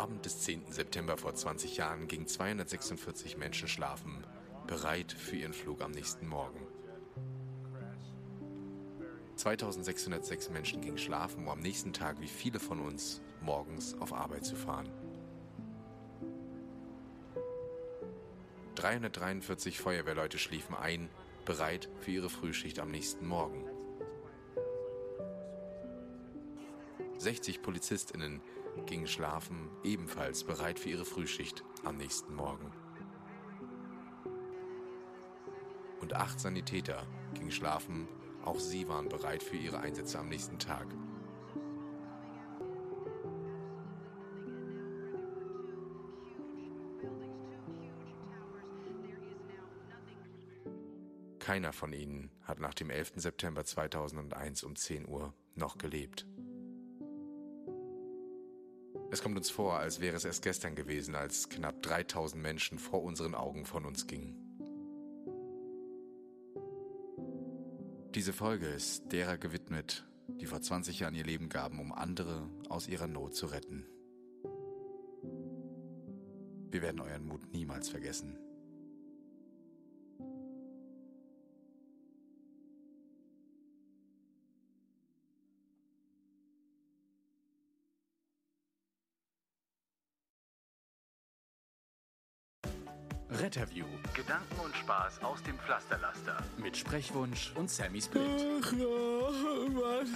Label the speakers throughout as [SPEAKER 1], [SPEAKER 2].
[SPEAKER 1] Abend des 10. September vor 20 Jahren gingen 246 Menschen schlafen, bereit für ihren Flug am nächsten Morgen. 2606 Menschen gingen schlafen, um am nächsten Tag wie viele von uns morgens auf Arbeit zu fahren. 343 Feuerwehrleute schliefen ein, bereit für ihre Frühschicht am nächsten Morgen. 60 Polizistinnen gingen schlafen, ebenfalls bereit für ihre Frühschicht am nächsten Morgen. Und acht Sanitäter gingen schlafen, auch sie waren bereit für ihre Einsätze am nächsten Tag. Keiner von ihnen hat nach dem 11. September 2001 um 10 Uhr noch gelebt. Es kommt uns vor, als wäre es erst gestern gewesen, als knapp 3000 Menschen vor unseren Augen von uns gingen. Diese Folge ist derer gewidmet, die vor 20 Jahren ihr Leben gaben, um andere aus ihrer Not zu retten. Wir werden euren Mut niemals vergessen.
[SPEAKER 2] Retterview. Gedanken und Spaß aus dem Pflasterlaster. Mit Sprechwunsch und Sammy Split.
[SPEAKER 1] Ach ja, Mann.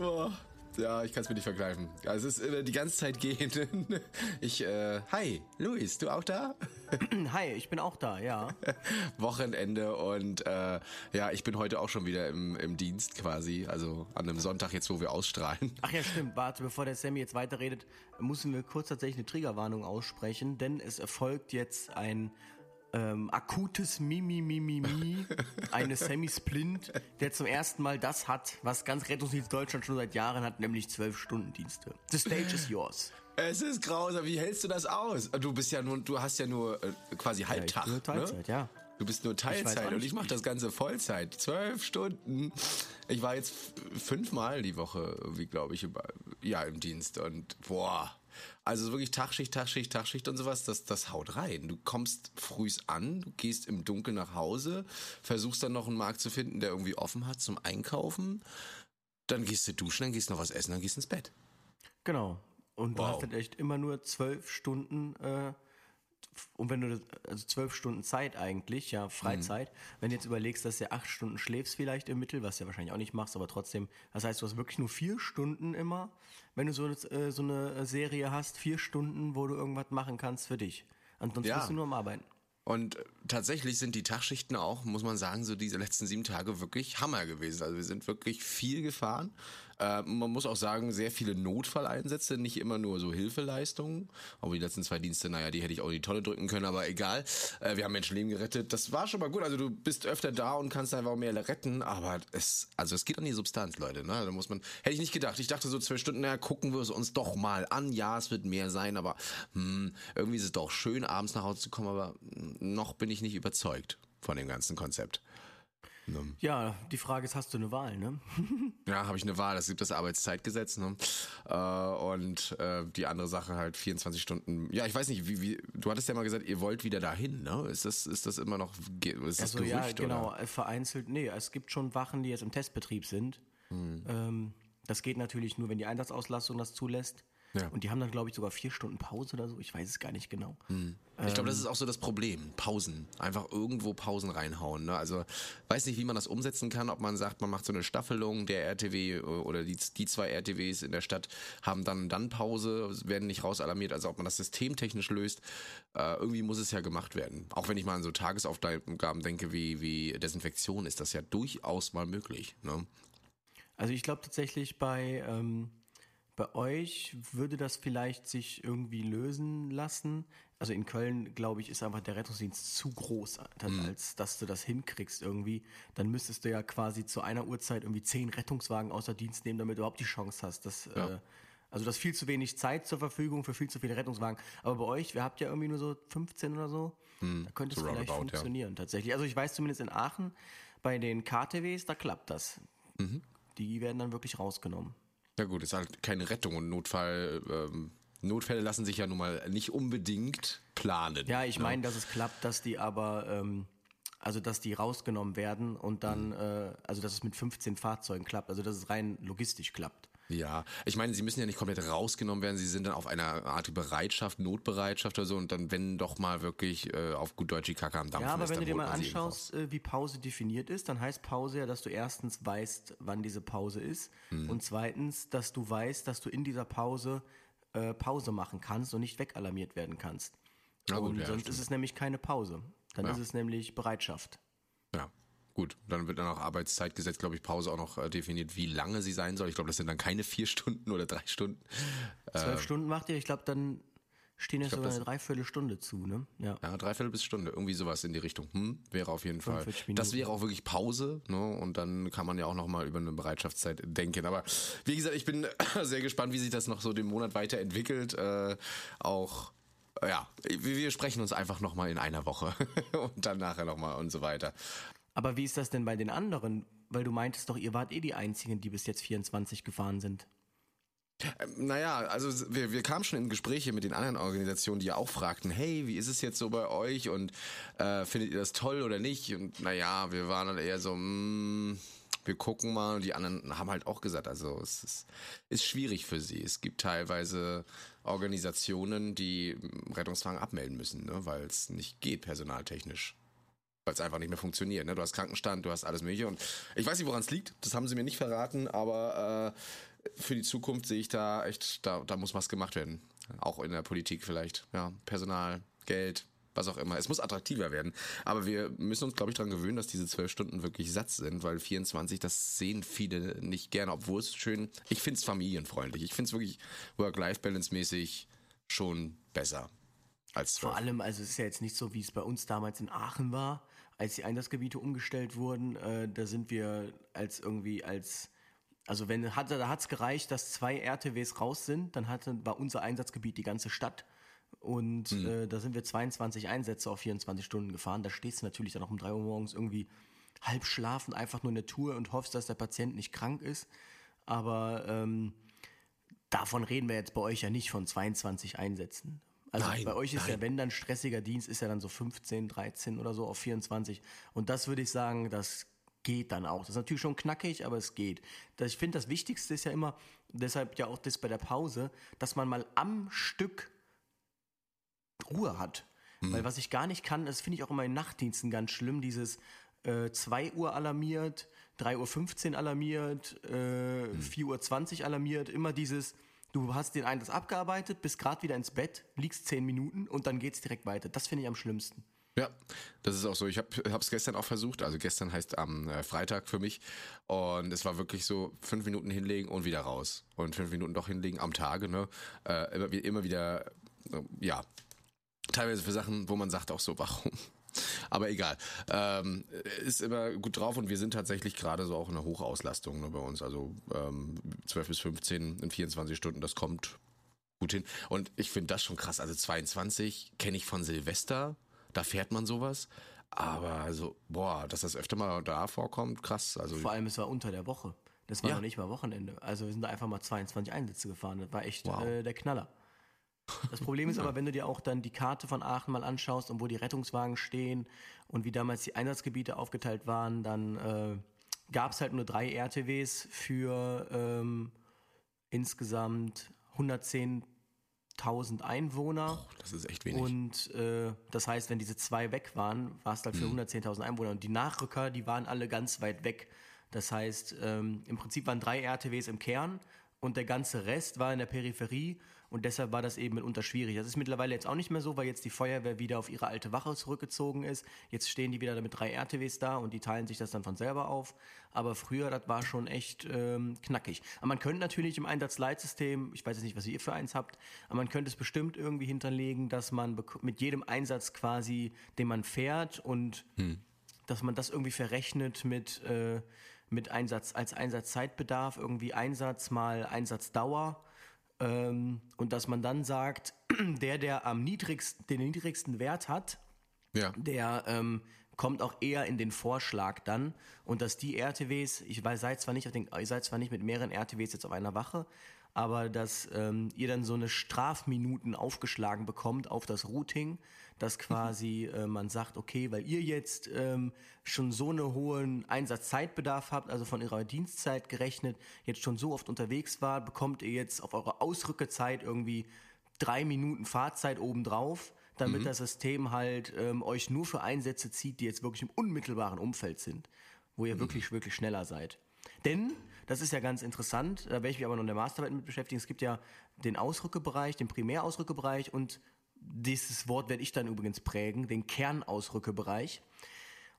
[SPEAKER 1] Oh. Ja, ich kann es mir nicht vergleichen. Also es ist äh, die ganze Zeit gehen. Ich, äh, hi, Luis, du auch da?
[SPEAKER 3] Hi, ich bin auch da, ja.
[SPEAKER 1] Wochenende und äh, ja, ich bin heute auch schon wieder im, im Dienst quasi, also an einem Sonntag jetzt, wo wir ausstrahlen.
[SPEAKER 3] Ach ja, stimmt. Warte, bevor der Sammy jetzt weiterredet, müssen wir kurz tatsächlich eine Triggerwarnung aussprechen, denn es erfolgt jetzt ein ähm, akutes Mimi Mimi Mi eines Sammy Splint, der zum ersten Mal das hat, was ganz Rettungsdienst Deutschland schon seit Jahren hat, nämlich zwölf Stunden Dienste. The stage is yours.
[SPEAKER 1] Es ist grausam. Wie hältst du das aus? Du bist ja nur, du hast ja nur äh, quasi Halbtag.
[SPEAKER 3] Ja, ich nur Teilzeit,
[SPEAKER 1] ne?
[SPEAKER 3] ja.
[SPEAKER 1] Du bist nur Teilzeit
[SPEAKER 3] auch
[SPEAKER 1] und ich mache das Ganze Vollzeit. Zwölf Stunden. Ich war jetzt fünfmal die Woche, wie glaube ich, ja im Dienst und boah. Also wirklich Tagschicht, Tagschicht, Tagschicht und sowas, das, das haut rein. Du kommst frühs an, du gehst im Dunkeln nach Hause, versuchst dann noch einen Markt zu finden, der irgendwie offen hat zum Einkaufen. Dann gehst du duschen, dann gehst du noch was essen, dann gehst du ins Bett.
[SPEAKER 3] Genau. Und du
[SPEAKER 1] Wow.
[SPEAKER 3] hast halt echt immer nur zwölf Stunden, äh, und wenn du, also zwölf Stunden Zeit eigentlich, ja, Freizeit, wenn du jetzt überlegst, dass du acht Stunden schläfst vielleicht im Mittel, was du ja wahrscheinlich auch nicht machst, aber trotzdem, das heißt, du hast wirklich nur vier Stunden immer, wenn du so, eine- äh, so eine Serie hast, vier Stunden, wo du irgendwas machen kannst für dich. Ansonsten
[SPEAKER 1] Ja.
[SPEAKER 3] bist du nur am Arbeiten.
[SPEAKER 1] Und tatsächlich sind die Tagschichten auch, muss man sagen, so diese letzten sieben Tage wirklich Hammer gewesen. Also wir sind wirklich viel gefahren. Äh, man muss auch sagen, sehr viele Notfalleinsätze, nicht immer nur so Hilfeleistungen. Aber die letzten zwei Dienste, naja, die hätte ich auch in die Tonne drücken können, aber egal. Äh, wir haben Menschenleben gerettet. Das war schon mal gut. Also du bist öfter da und kannst einfach mehr retten, aber es, also es geht an die Substanz, Leute. Ne? Da muss man, hätte ich nicht gedacht. Ich dachte so zwölf Stunden, naja, gucken wir es uns doch mal an. Ja, es wird mehr sein, aber hm, irgendwie ist es doch schön, abends nach Hause zu kommen, aber noch bin ich nicht überzeugt von dem ganzen Konzept. Ne?
[SPEAKER 3] Ja, die Frage ist, hast du eine Wahl, ne?
[SPEAKER 1] Ja, habe ich eine Wahl. Es gibt das Arbeitszeitgesetz ne? äh, und äh, die andere Sache halt 24 Stunden. Ja, ich weiß nicht, wie, wie du hattest ja mal gesagt, ihr wollt wieder dahin, ne? Ist das, ist das immer noch, ist das
[SPEAKER 3] Also
[SPEAKER 1] Gerücht,
[SPEAKER 3] ja, genau,
[SPEAKER 1] oder?
[SPEAKER 3] äh, vereinzelt, nee, es gibt schon Wachen, die jetzt im Testbetrieb sind.
[SPEAKER 1] Hm.
[SPEAKER 3] Ähm, das geht natürlich nur, wenn die Einsatzauslastung das zulässt.
[SPEAKER 1] Ja.
[SPEAKER 3] Und die haben dann, glaube ich, sogar vier Stunden Pause oder so. Ich weiß es gar nicht genau.
[SPEAKER 1] Ich glaube, das ist auch so das Problem. Pausen. Einfach irgendwo Pausen reinhauen. Ne? Also weiß nicht, wie man das umsetzen kann, ob man sagt, man macht so eine Staffelung der RTW oder die, die zwei RTWs in der Stadt haben dann dann Pause, werden nicht rausalarmiert, also ob man das systemtechnisch löst. Äh, irgendwie muss es ja gemacht werden. Auch wenn ich mal an so Tagesaufgaben denke wie, wie Desinfektion, ist das ja durchaus mal möglich. Ne?
[SPEAKER 3] Also ich glaube tatsächlich bei, ähm, bei euch würde das vielleicht sich irgendwie lösen lassen. Also in Köln, glaube ich, ist einfach der Rettungsdienst zu groß, dann, als dass du das hinkriegst irgendwie. Dann müsstest du ja quasi zu einer Uhrzeit irgendwie zehn Rettungswagen außer Dienst nehmen, damit du überhaupt die Chance hast. Dass, äh, also das ist viel zu wenig Zeit zur Verfügung für viel zu viele Rettungswagen. Aber bei euch, ihr habt ja irgendwie nur so 15 oder so. da könnte
[SPEAKER 1] so
[SPEAKER 3] es vielleicht
[SPEAKER 1] roundabout, ja.
[SPEAKER 3] funktionieren tatsächlich. Also ich weiß zumindest in Aachen, bei den KTWs, da klappt das.
[SPEAKER 1] Mhm.
[SPEAKER 3] Die werden dann wirklich rausgenommen.
[SPEAKER 1] Ja gut, ist halt keine Rettung und Notfall. Ähm, Notfälle lassen sich ja nun mal nicht unbedingt planen.
[SPEAKER 3] Ja, ich meine, dass es klappt, dass die aber, ähm, also dass die rausgenommen werden und dann, äh, also dass es mit 15 Fahrzeugen klappt, also dass es rein logistisch klappt.
[SPEAKER 1] Ja, ich meine, sie müssen ja nicht komplett rausgenommen werden, sie sind dann auf einer Art Bereitschaft, Notbereitschaft oder so und dann, wenn doch mal wirklich äh, auf gut Deutsch die Kacke am Dampfen
[SPEAKER 3] Ja, aber
[SPEAKER 1] ist,
[SPEAKER 3] wenn du dir mal anschaust, äh, wie Pause definiert ist, dann heißt Pause ja, dass du erstens weißt, wann diese Pause ist
[SPEAKER 1] Mhm.
[SPEAKER 3] und zweitens, dass du weißt, dass du in dieser Pause äh, Pause machen kannst und nicht wegalarmiert werden kannst.
[SPEAKER 1] Na gut,
[SPEAKER 3] und
[SPEAKER 1] ja,
[SPEAKER 3] sonst
[SPEAKER 1] stimmt.
[SPEAKER 3] ist es nämlich keine Pause. Dann
[SPEAKER 1] Ja.
[SPEAKER 3] ist es nämlich Bereitschaft.
[SPEAKER 1] Gut. Dann wird dann auch Arbeitszeitgesetz, glaube ich, Pause auch noch äh, definiert, wie lange sie sein soll. Ich glaube, das sind dann keine vier Stunden oder drei Stunden.
[SPEAKER 3] Zwölf Stunden macht ihr, ich glaube, dann stehen jetzt sogar eine Dreiviertelstunde zu, ne? Ja.
[SPEAKER 1] Ja, dreiviertel bis Stunde, irgendwie sowas in die Richtung. Hm, wäre auf jeden Fall.
[SPEAKER 3] 45
[SPEAKER 1] Das wäre auch wirklich Pause, ne? Und dann kann man ja auch nochmal über eine Bereitschaftszeit denken. Aber wie gesagt, ich bin sehr gespannt, wie sich das noch so den Monat weiterentwickelt. Äh, auch, äh, ja, wir wir sprechen uns einfach nochmal in einer Woche und dann nachher nochmal und so weiter.
[SPEAKER 3] Aber wie ist das denn bei den anderen? Weil du meintest doch, ihr wart eh die Einzigen, die bis jetzt 24 gefahren sind.
[SPEAKER 1] Ähm, Naja, also wir, wir kamen schon in Gespräche mit den anderen Organisationen, die ja auch fragten, hey, wie ist es jetzt so bei euch und äh, findet ihr das toll oder nicht? Und naja, wir waren dann eher so, mm, wir gucken mal und die anderen haben halt auch gesagt, also es ist, ist schwierig für sie. Es gibt teilweise Organisationen, die Rettungswagen abmelden müssen, ne, weil es nicht geht personaltechnisch. Weil es einfach nicht mehr funktioniert. Ne? Du hast Krankenstand, du hast alles mögliche. Und ich weiß nicht, woran es liegt. Das haben sie mir nicht verraten, aber äh, für die Zukunft sehe ich da echt, da, da muss was gemacht werden. Auch in der Politik vielleicht. Ja, Personal, Geld, was auch immer. Es muss attraktiver werden. Aber wir müssen uns, glaube ich, daran gewöhnen, dass diese zwölf Stunden wirklich Satz sind, weil 24, das sehen viele nicht gerne, obwohl es schön, ich finde es familienfreundlich. Ich finde es wirklich Work-Life-Balance-mäßig schon besser als zwölf.
[SPEAKER 3] Vor allem, also es ist ja jetzt nicht so, wie es bei uns damals in Aachen war, als die Einsatzgebiete umgestellt wurden. Äh, da sind wir als irgendwie als also wenn hat, da hat es gereicht, dass zwei RTWs raus sind, dann hatte, war unser Einsatzgebiet die ganze Stadt. Und äh, da sind wir 22 Einsätze auf 24 Stunden gefahren. Da stehst du natürlich dann auch um 3 Uhr morgens irgendwie halb schlafend einfach nur in der Tour und hoffst, dass der Patient nicht krank ist. Aber ähm, davon reden wir jetzt bei euch ja nicht von 22 Einsätzen. Also
[SPEAKER 1] Nein,
[SPEAKER 3] bei euch ist ja,
[SPEAKER 1] nein.
[SPEAKER 3] wenn dann stressiger Dienst, ist ja dann so 15, 13 oder so auf 24. Und das würde ich sagen, das geht dann auch. Das ist natürlich schon knackig, aber es geht. Das, ich finde, das Wichtigste ist ja immer, deshalb ja auch das bei der Pause, dass man mal am Stück Ruhe hat. Weil was ich gar nicht kann, das finde ich auch immer in Nachtdiensten ganz schlimm, dieses äh, 2 Uhr alarmiert, 3.15 Uhr alarmiert, äh, 4.20 Uhr alarmiert, immer dieses, du hast den Einsatz abgearbeitet, bist gerade wieder ins Bett, liegst 10 Minuten und dann geht's direkt weiter. Das finde ich am schlimmsten.
[SPEAKER 1] Ja, das ist auch so. Ich habe es gestern auch versucht. Also gestern heißt am äh, Freitag für mich. Und es war wirklich so fünf Minuten hinlegen und wieder raus. Und fünf Minuten doch hinlegen am Tage. Ne? Äh, immer, immer wieder, äh, ja, teilweise für Sachen, wo man sagt auch so, warum? Aber egal. Ähm, ist immer gut drauf und wir sind tatsächlich gerade so auch in einer Hochauslastung ne, bei uns. Also ähm, 12 bis 15 in 24 Stunden, das kommt gut hin. Und ich finde das schon krass. Also 22 kenne ich von Silvester, da fährt man sowas. Aber so, boah, dass das öfter mal da vorkommt, krass. Also
[SPEAKER 3] Vor allem, es war unter der Woche. Das war
[SPEAKER 1] Ja.
[SPEAKER 3] noch nicht mal Wochenende. Also wir sind da einfach mal 22 Einsätze gefahren. Das war echt
[SPEAKER 1] Wow.
[SPEAKER 3] äh, der Knaller. Das Problem ist aber, wenn du dir auch dann die Karte von Aachen mal anschaust und wo die Rettungswagen stehen und wie damals die Einsatzgebiete aufgeteilt waren, dann äh, gab es halt nur drei RTWs für ähm, insgesamt 110.000 Einwohner.
[SPEAKER 1] Das ist echt wenig.
[SPEAKER 3] Und äh, das heißt, wenn diese zwei weg waren, war es halt
[SPEAKER 1] Mhm.
[SPEAKER 3] für 110.000 Einwohner. Und die Nachrücker, die waren alle ganz weit weg. Das heißt, ähm, im Prinzip waren drei RTWs im Kern und der ganze Rest war in der Peripherie. Und deshalb war das eben mitunter schwierig. Das ist mittlerweile jetzt auch nicht mehr so, weil jetzt die Feuerwehr wieder auf ihre alte Wache zurückgezogen ist. Jetzt stehen die wieder mit drei RTWs da und die teilen sich das dann von selber auf. Aber früher, das war schon echt ähm, knackig. Aber man könnte natürlich im Einsatzleitsystem, ich weiß jetzt nicht, was ihr für eins habt, aber man könnte es bestimmt irgendwie hinterlegen, dass man mit jedem Einsatz quasi, den man fährt und dass man das irgendwie verrechnet mit, äh, mit Einsatz, als Einsatzzeitbedarf, irgendwie Einsatz mal Einsatzdauer. Ähm, und dass man dann sagt, der, der am niedrigsten, den niedrigsten Wert hat,
[SPEAKER 1] ja.
[SPEAKER 3] der ähm, kommt auch eher in den Vorschlag dann und dass die RTWs, ich weiß, seid zwar nicht auf den, ihr seid zwar nicht mit mehreren RTWs jetzt auf einer Wache, aber dass ähm, ihr dann so eine Strafminuten aufgeschlagen bekommt auf das Routing, dass quasi äh, man sagt, okay, weil ihr jetzt ähm, schon so einen hohen Einsatzzeitbedarf habt, also von eurer Dienstzeit gerechnet, jetzt schon so oft unterwegs wart, bekommt ihr jetzt auf eure Ausrückezeit irgendwie drei Minuten Fahrzeit obendrauf, damit das System halt ähm, euch nur für Einsätze zieht, die jetzt wirklich im unmittelbaren Umfeld sind, wo ihr wirklich, wirklich schneller seid. Denn, das ist ja ganz interessant, da werde ich mich aber noch in der Masterarbeit mit beschäftigen, es gibt ja den Ausrückebereich, den Primärausrückebereich und dieses Wort werde ich dann übrigens prägen, den Kernausrückebereich.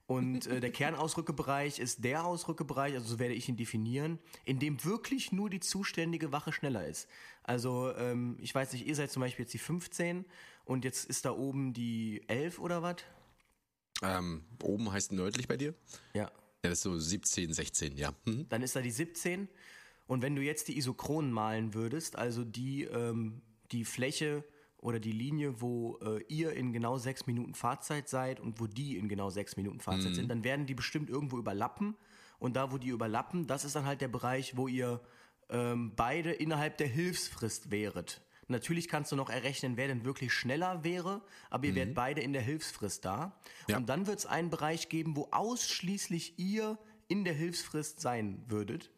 [SPEAKER 3] Und äh, der Kernausrückebereich ist der Ausrückebereich, also so werde ich ihn definieren, in dem wirklich nur die zuständige Wache schneller ist. Also ähm, ich weiß nicht, ihr seid zum Beispiel jetzt die 15 und jetzt ist da oben die 11 oder was?
[SPEAKER 1] Ähm, oben heißt nördlich bei dir?
[SPEAKER 3] Ja.
[SPEAKER 1] Ja, das ist so 17, 16, ja. Mhm.
[SPEAKER 3] Dann ist da die 17 und wenn du jetzt die Isochronen malen würdest, also die, ähm, die Fläche oder die Linie, wo äh, ihr in genau sechs Minuten Fahrzeit seid und wo die in genau sechs Minuten Fahrzeit sind, dann werden die bestimmt irgendwo überlappen. Und da, wo die überlappen, das ist dann halt der Bereich, wo ihr ähm, beide innerhalb der Hilfsfrist wäret. Natürlich kannst du noch errechnen, wer denn wirklich schneller wäre, aber ihr werdet beide in der Hilfsfrist da.
[SPEAKER 1] Ja.
[SPEAKER 3] Und dann wird es einen Bereich geben, wo ausschließlich ihr in der Hilfsfrist sein würdet.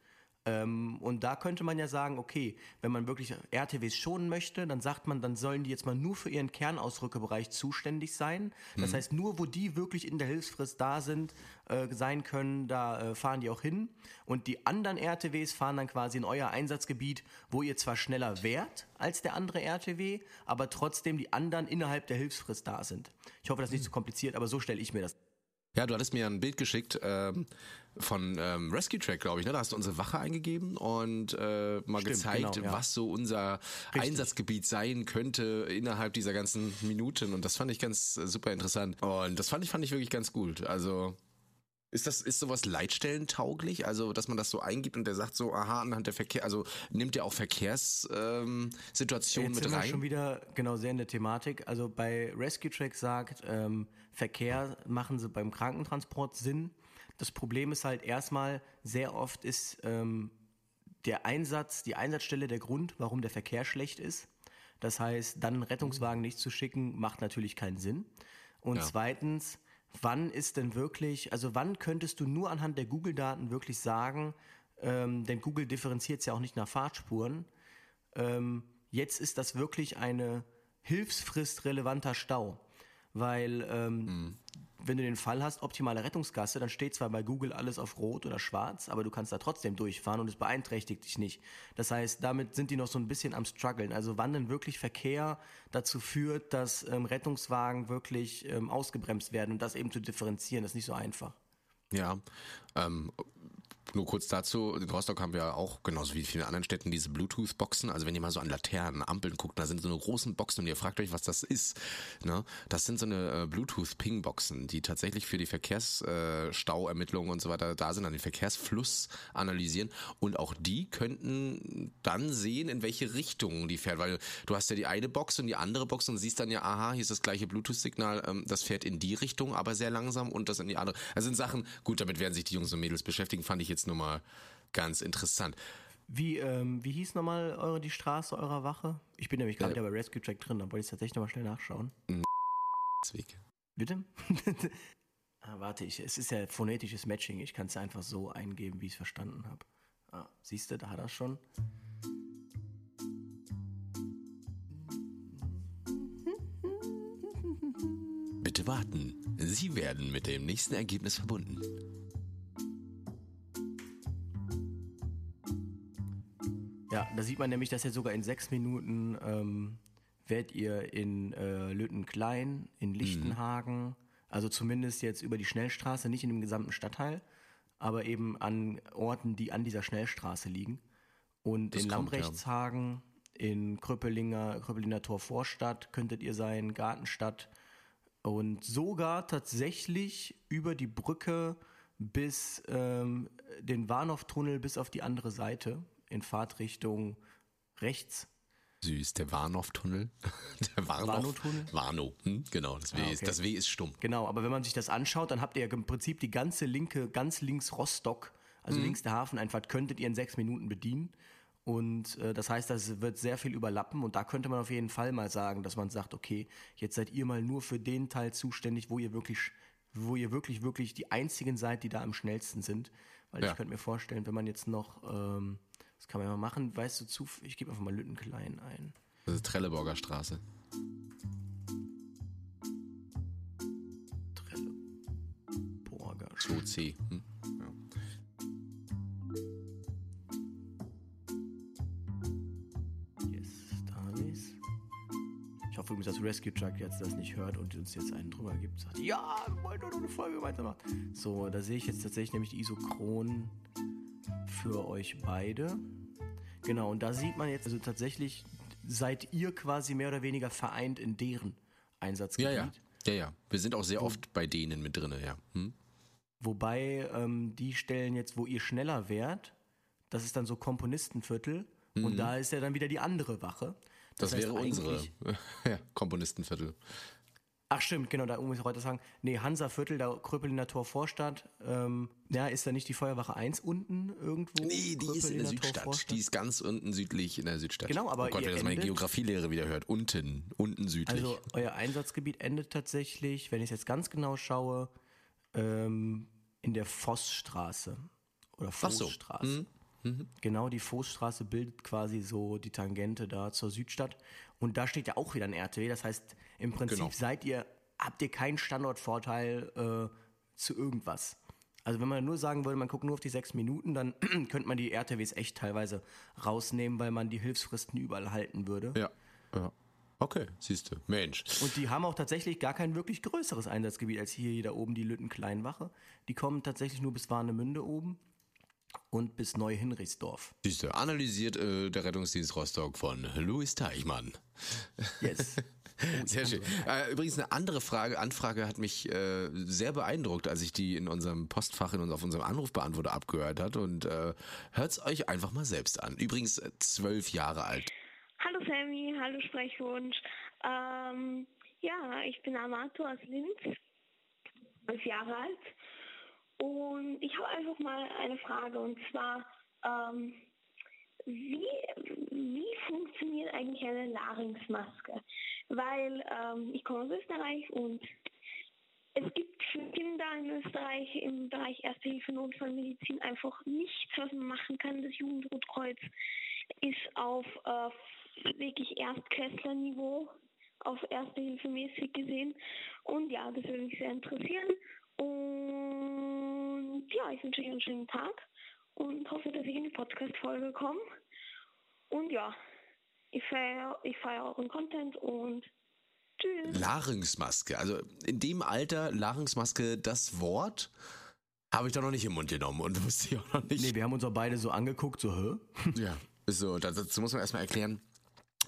[SPEAKER 3] Ähm, und da könnte man ja sagen, okay, wenn man wirklich RTWs schonen möchte, dann sagt man, dann sollen die jetzt mal nur für ihren Kernausrückebereich zuständig sein. Das heißt, nur wo die wirklich in der Hilfsfrist da sind, äh, sein können, da äh, fahren die auch hin. Und die anderen RTWs fahren dann quasi in euer Einsatzgebiet, wo ihr zwar schneller wärt als der andere RTW, aber trotzdem die anderen innerhalb der Hilfsfrist da sind. Ich hoffe, das ist nicht zu kompliziert, aber so stelle ich mir das.
[SPEAKER 1] Ja, du hattest mir ein Bild geschickt ähm, von ähm, Rescue Track, glaube ich. Ne? Da hast du unsere Wache eingegeben und äh, mal
[SPEAKER 3] Stimmt,
[SPEAKER 1] gezeigt,
[SPEAKER 3] genau, ja.
[SPEAKER 1] was so unser Einsatzgebiet sein könnte innerhalb dieser ganzen Minuten. Und das fand ich ganz äh, super interessant. Und das fand ich, fand ich wirklich ganz gut. Also ist das, ist sowas leitstellentauglich? Also, dass man das so eingibt und der sagt so, aha, anhand der Verkehr, also nimmt der auch Verkehrssituationen ähm, Situationen
[SPEAKER 3] Jetzt
[SPEAKER 1] mit
[SPEAKER 3] sind wir
[SPEAKER 1] rein?
[SPEAKER 3] schon wieder genau sehr in der Thematik. Also bei Rescue Track sagt, ähm, Verkehr machen sie beim Krankentransport Sinn. Das Problem ist halt erstmal, sehr oft ist ähm, der Einsatz, die Einsatzstelle der Grund, warum der Verkehr schlecht ist. Das heißt, dann einen Rettungswagen nicht zu schicken, macht natürlich keinen Sinn. Und
[SPEAKER 1] Ja.
[SPEAKER 3] zweitens, wann ist denn wirklich, also wann könntest du nur anhand der Google-Daten wirklich sagen, ähm, denn Google differenziert es ja auch nicht nach Fahrtspuren, ähm, jetzt ist das wirklich eine hilfsfristrelevanter Stau. Weil ähm, wenn du den Fall hast, optimale Rettungsgasse, dann steht zwar bei Google alles auf Rot oder Schwarz, aber du kannst da trotzdem durchfahren und es beeinträchtigt dich nicht. Das heißt, damit sind die noch so ein bisschen am struggeln. Also wann denn wirklich Verkehr dazu führt, dass ähm, Rettungswagen wirklich ähm, ausgebremst werden und das eben zu differenzieren, ist nicht so einfach.
[SPEAKER 1] Ja, ähm, nur kurz dazu, in Rostock haben wir auch, genauso wie in vielen anderen Städten, diese Bluetooth-Boxen. Also wenn ihr mal so an Laternen, Ampeln guckt, da sind so eine großen Boxen und ihr fragt euch, was das ist. Ne? Das sind so eine äh, Bluetooth-Ping-Boxen, die tatsächlich für die Verkehrsstauermittlungen und so weiter da sind, an den Verkehrsfluss analysieren. Und auch die könnten dann sehen, in welche Richtung die fährt. Weil du hast ja die eine Box und die andere Box und siehst dann ja, aha, hier ist das gleiche Bluetooth-Signal, ähm, das fährt in die Richtung, aber sehr langsam und das in die andere. Das sind Sachen, gut, damit werden sich die Jungs und Mädels beschäftigen, fand ich jetzt nun mal ganz interessant.
[SPEAKER 3] Wie, ähm, wie hieß nochmal eure, die Straße eurer Wache? Ich bin nämlich gerade ja. wieder bei Rescue Track drin, da wollte ich tatsächlich nochmal schnell nachschauen.
[SPEAKER 1] Weg.
[SPEAKER 3] Bitte? ah, warte, ich, es ist ja phonetisches Matching. Ich kann es ja einfach so eingeben, wie ich es verstanden habe. Ah, siehst du, da hat er schon.
[SPEAKER 1] Bitte warten. Sie werden mit dem nächsten Ergebnis verbunden.
[SPEAKER 3] Ja, da sieht man nämlich, dass ihr sogar in sechs Minuten ähm, werdet ihr in äh, Lüttenklein, in Lichtenhagen, also zumindest jetzt über die Schnellstraße, nicht in dem gesamten Stadtteil, aber eben an Orten, die an dieser Schnellstraße liegen. Und
[SPEAKER 1] Das
[SPEAKER 3] in
[SPEAKER 1] kommt, ja.
[SPEAKER 3] Lambrechtshagen, in Kröppelinger, Kröppelinger Tor Vorstadt könntet ihr sein, Gartenstadt und sogar tatsächlich über die Brücke bis ähm, den Warnow-Tunnel bis auf die andere Seite in Fahrtrichtung rechts.
[SPEAKER 1] Süß, der Warnow-Tunnel. Der Warnow.
[SPEAKER 3] Warnow-Tunnel?
[SPEAKER 1] Warnow, hm? genau. Das W,
[SPEAKER 3] Ah,
[SPEAKER 1] ist,
[SPEAKER 3] okay.
[SPEAKER 1] das w ist stumm.
[SPEAKER 3] Genau, aber wenn man sich das anschaut, dann habt ihr ja im Prinzip die ganze linke, ganz links Rostock,
[SPEAKER 1] Mhm.
[SPEAKER 3] also links der Hafeneinfahrt, könntet ihr in sechs Minuten bedienen. Und äh, das heißt, das wird sehr viel überlappen und da könnte man auf jeden Fall mal sagen, dass man sagt, okay, jetzt seid ihr mal nur für den Teil zuständig, wo ihr wirklich, wo ihr wirklich, wirklich die einzigen seid, die da am schnellsten sind. Weil
[SPEAKER 1] Ja.
[SPEAKER 3] ich könnte mir vorstellen, wenn man jetzt noch, ähm, das kann man ja machen, weißt du, zu, ich gebe einfach mal Lüttenklein ein.
[SPEAKER 1] Das ist Trelleborger Straße.
[SPEAKER 3] Trelleborger
[SPEAKER 1] 2C. Hm?
[SPEAKER 3] Yes, da hab ich's. Ich hoffe übrigens, dass Rescue Truck jetzt das nicht hört und uns jetzt einen drüber gibt. Sagt, ja, wir wollen doch noch eine Folge weitermachen. So, da sehe ich jetzt tatsächlich nämlich die Isochron für euch beide. Genau, und da sieht man jetzt, also tatsächlich seid ihr quasi mehr oder weniger vereint in deren
[SPEAKER 1] Ja,
[SPEAKER 3] Einsatzgebiet.
[SPEAKER 1] ja. Ja, ja. Wir sind auch sehr oft bei denen mit drinne, ja. Hm?
[SPEAKER 3] Wobei ähm, die Stellen jetzt, wo ihr schneller wärt, das ist dann so Komponistenviertel und da ist ja dann wieder die andere Wache.
[SPEAKER 1] Mhm. Das,
[SPEAKER 3] heißt
[SPEAKER 1] wäre unsere ja, Komponistenviertel.
[SPEAKER 3] Ach stimmt, genau, da muss ich heute sagen. Nee, Hansa-Viertel, da Kröpeliner Tor Vorstadt. Ähm, ja, ist da nicht die Feuerwache 1 unten irgendwo?
[SPEAKER 1] Nee, die ist in der Südstadt. Die ist ganz unten südlich in der Südstadt.
[SPEAKER 3] Genau, aber
[SPEAKER 1] Oh Gott, wer das meine Geografielehre wieder hört. Unten, unten südlich.
[SPEAKER 3] Also euer Einsatzgebiet endet tatsächlich, wenn ich es jetzt ganz genau schaue, ähm, in der Vossstraße. Oder
[SPEAKER 1] Ach so.
[SPEAKER 3] Vossstraße.
[SPEAKER 1] Mhm.
[SPEAKER 3] Genau, die Vossstraße bildet quasi so die Tangente da zur Südstadt. Und da steht ja auch wieder ein RTW. Das heißt, im Prinzip
[SPEAKER 1] Genau.
[SPEAKER 3] seid ihr, habt ihr keinen Standortvorteil äh, zu irgendwas. Also wenn man nur sagen würde, man guckt nur auf die sechs Minuten, dann könnte man die RTWs echt teilweise rausnehmen, weil man die Hilfsfristen überall halten würde.
[SPEAKER 1] ja. ja. Okay, siehst du. Mensch.
[SPEAKER 3] Und die haben auch tatsächlich gar kein wirklich größeres Einsatzgebiet als hier da oben die Lütten-Kleinwache. Die kommen tatsächlich nur bis Warnemünde oben und bis Neu-Hinrichsdorf.
[SPEAKER 1] Siehst du, analysiert äh, der Rettungsdienst Rostock von Louis Teichmann.
[SPEAKER 3] Yes.
[SPEAKER 1] Sehr schön. Äh, übrigens eine andere Frage, Anfrage hat mich äh, sehr beeindruckt, als ich die in unserem Postfach in uns auf unserem Anrufbeantworter abgehört hat und äh, hört's euch einfach mal selbst an. Übrigens äh, zwölf Jahre alt.
[SPEAKER 4] Hallo Sammy, hallo Sprechwunsch. Ähm, ja, ich bin Amato aus Linz, elf Jahre alt. Und ich habe einfach mal eine Frage und zwar, ähm, wie, wie funktioniert eigentlich eine Larynxmaske? Weil ähm, ich komme aus Österreich und es gibt für Kinder in Österreich im Bereich Erste Hilfe Notfallmedizin einfach nichts, was man machen kann. Das Jugendrotkreuz ist auf äh, wirklich Erstklässlerniveau, auf Erste Hilfe mäßig gesehen. Und ja, das würde mich sehr interessieren. Und ja, ich wünsche euch einen schönen Tag und hoffe, dass ich in die Podcast-Folge komme. Und ja, ich feiere ich feier euren Content und tschüss.
[SPEAKER 1] Larynxmaske. Also in dem Alter Larynxmaske, das Wort habe ich doch noch nicht im Mund genommen und wusste ich auch noch nicht.
[SPEAKER 3] Nee, wir haben uns auch beide so angeguckt, so, hä?
[SPEAKER 1] Ja, so. Das, dazu muss man erstmal erklären.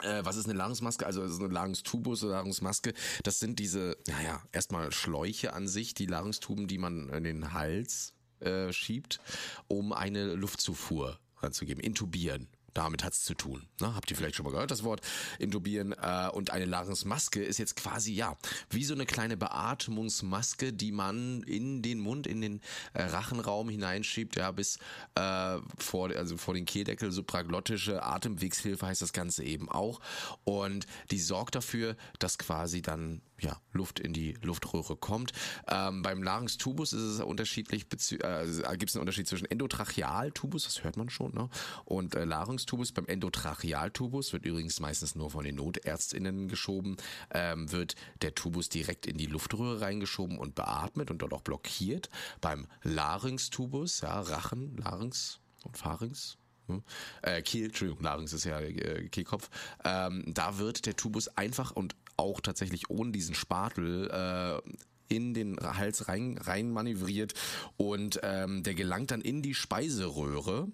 [SPEAKER 1] Äh, was ist eine Larynxmaske? Also es ist eine Larynxtubus oder Larynxmaske. Das sind diese, naja, erstmal Schläuche an sich, die Larynxtuben, die man in den Hals äh, schiebt, um eine Luftzufuhr anzugeben. Intubieren. Damit hat's zu tun. Ne? Habt ihr vielleicht schon mal gehört, das Wort intubieren? Äh, und eine Larynxmaske ist jetzt quasi, ja, wie so eine kleine Beatmungsmaske, die man in den Mund, in den äh, Rachenraum hineinschiebt, ja, bis äh, vor, also vor den Kehldeckel, supraglottische Atemwegshilfe heißt das Ganze eben auch. Und die sorgt dafür, dass quasi dann ja, Luft in die Luftröhre kommt. Ähm, beim Larynxtubus ist es unterschiedlich, äh, gibt es einen Unterschied zwischen Endotrachealtubus, das hört man schon, ne? und äh, Larynxtubus. Beim Endotrachealtubus wird übrigens meistens nur von den NotärztInnen geschoben, ähm, wird der Tubus direkt in die Luftröhre reingeschoben und beatmet und dort auch blockiert. Beim Larynxtubus, ja, Rachen, Larynx und Pharynx, hm? äh, Kehl, Entschuldigung, Larynx ist ja äh, Kehlkopf, ähm, da wird der Tubus einfach und auch tatsächlich ohne diesen Spatel äh, in den Hals rein, rein manövriert und ähm, der gelangt dann in die Speiseröhre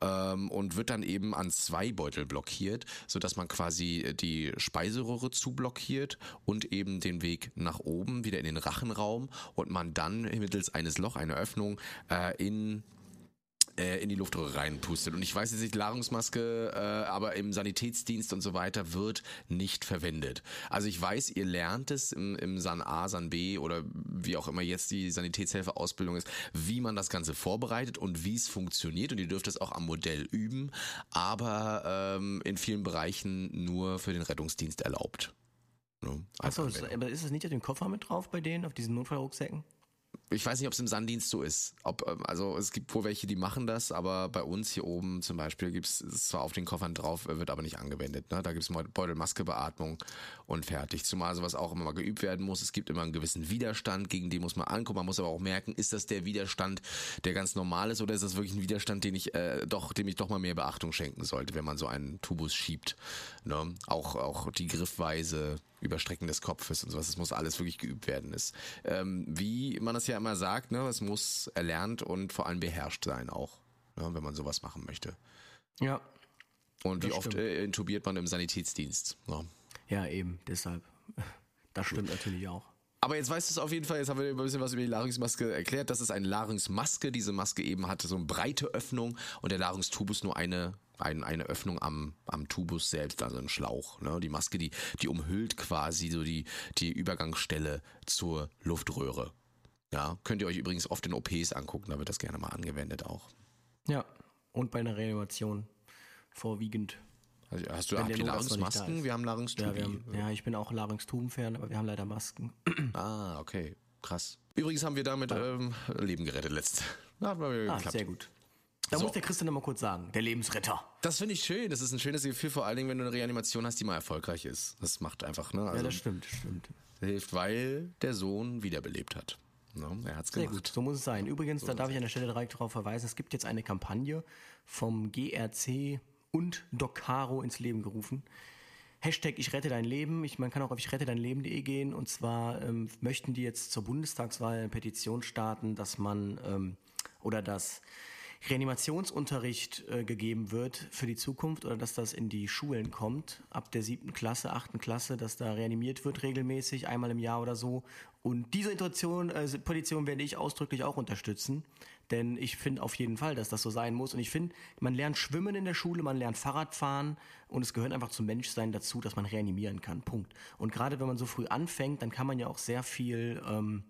[SPEAKER 1] ähm, und wird dann eben an zwei Beutel blockiert, so dass man quasi die Speiseröhre zublockiert und eben den Weg nach oben wieder in den Rachenraum und man dann mittels eines Loch, einer Öffnung äh, in äh, in die Luftröhre reinpustet. Und ich weiß jetzt nicht, Larungsmaske, äh, aber im Sanitätsdienst und so weiter wird nicht verwendet. Also ich weiß, ihr lernt es im, im San A, San B oder wie auch immer jetzt die Sanitätshelferausbildung ist, wie man das Ganze vorbereitet und wie es funktioniert. Und ihr dürft es auch am Modell üben, aber ähm, in vielen Bereichen nur für den Rettungsdienst erlaubt.
[SPEAKER 3] Ne? Achso, aber ist es nicht auf dem Koffer mit drauf bei denen, auf diesen Notfallrucksäcken?
[SPEAKER 1] Ich weiß nicht, ob es im Sanddienst so ist. Ob, ähm, also es gibt wohl welche, die machen das, aber bei uns hier oben zum Beispiel gibt es zwar auf den Koffern drauf, wird aber nicht angewendet. Ne? Da gibt es Beutelmaskebeatmung und fertig. Zumal sowas auch immer mal geübt werden muss. Es gibt immer einen gewissen Widerstand, gegen den muss man angucken. Man muss aber auch merken, ist das der Widerstand, der ganz normal ist, oder ist das wirklich ein Widerstand, den ich äh, doch, dem ich doch mal mehr Beachtung schenken sollte, wenn man so einen Tubus schiebt. Ne? Auch, auch die Griffweise, Überstrecken des Kopfes und sowas. Das muss alles wirklich geübt werden. Ist, ähm, wie man das ja immer sagt, ne, es muss erlernt und vor allem beherrscht sein auch, ne, wenn man sowas machen möchte.
[SPEAKER 3] Ja.
[SPEAKER 1] Und wie oft äh, intubiert man im Sanitätsdienst?
[SPEAKER 3] Ne? Ja, eben, deshalb. Das stimmt natürlich auch.
[SPEAKER 1] Aber jetzt weißt du es auf jeden Fall, jetzt haben wir ein bisschen was über die Larynxmaske erklärt. Das ist eine Larynxmaske. Diese Maske eben hat so eine breite Öffnung und der Larynxtubus nur eine ein, eine Öffnung am, am Tubus selbst, also ein Schlauch. Ne? Die Maske, die, die umhüllt quasi so die, die Übergangsstelle zur Luftröhre. Ja, könnt ihr euch übrigens oft in OPs angucken, da wird das gerne mal angewendet auch.
[SPEAKER 3] Ja, und bei einer Reanimation vorwiegend.
[SPEAKER 1] Also hast du auch die Larynxmasken? Wir haben Larynxtuben.
[SPEAKER 3] Ja, ja, ich bin auch Larynxtuben-Fan, aber wir haben leider Masken.
[SPEAKER 1] ah, okay. Krass. Übrigens haben wir damit ähm, Leben gerettet letztes.
[SPEAKER 3] Da hat mal ah, sehr gut. Da so. muss der Christian nochmal kurz sagen, der Lebensretter.
[SPEAKER 1] Das finde ich schön. Das ist ein schönes Gefühl, vor allen Dingen, wenn du eine Reanimation hast, die mal erfolgreich ist. Das macht einfach, ne?
[SPEAKER 3] Also, ja, das stimmt, stimmt.
[SPEAKER 1] Hilft, weil der Sohn wiederbelebt hat. Ne? Er hat's gemacht. Sehr gut,
[SPEAKER 3] so muss es sein. Übrigens, so da darf ich an der Stelle direkt darauf verweisen, es gibt jetzt eine Kampagne vom GRC und Doc Caro ins Leben gerufen. Hashtag Ich rette dein Leben. Ich, man kann auch auf ich rette dein Leben.de gehen. Und zwar ähm, möchten die jetzt zur Bundestagswahl eine Petition starten, dass man ähm, oder dass Reanimationsunterricht äh, gegeben wird für die Zukunft oder dass das in die Schulen kommt, ab der siebten Klasse, achten Klasse, dass da reanimiert wird regelmäßig, einmal im Jahr oder so. Und diese Situation, äh, Petition werde ich ausdrücklich auch unterstützen, denn ich finde auf jeden Fall, dass das so sein muss. Und ich finde, man lernt Schwimmen in der Schule, man lernt Fahrradfahren und es gehört einfach zum Menschsein dazu, dass man reanimieren kann. Punkt. Und gerade wenn man so früh anfängt, dann kann man ja auch sehr viel, ähm,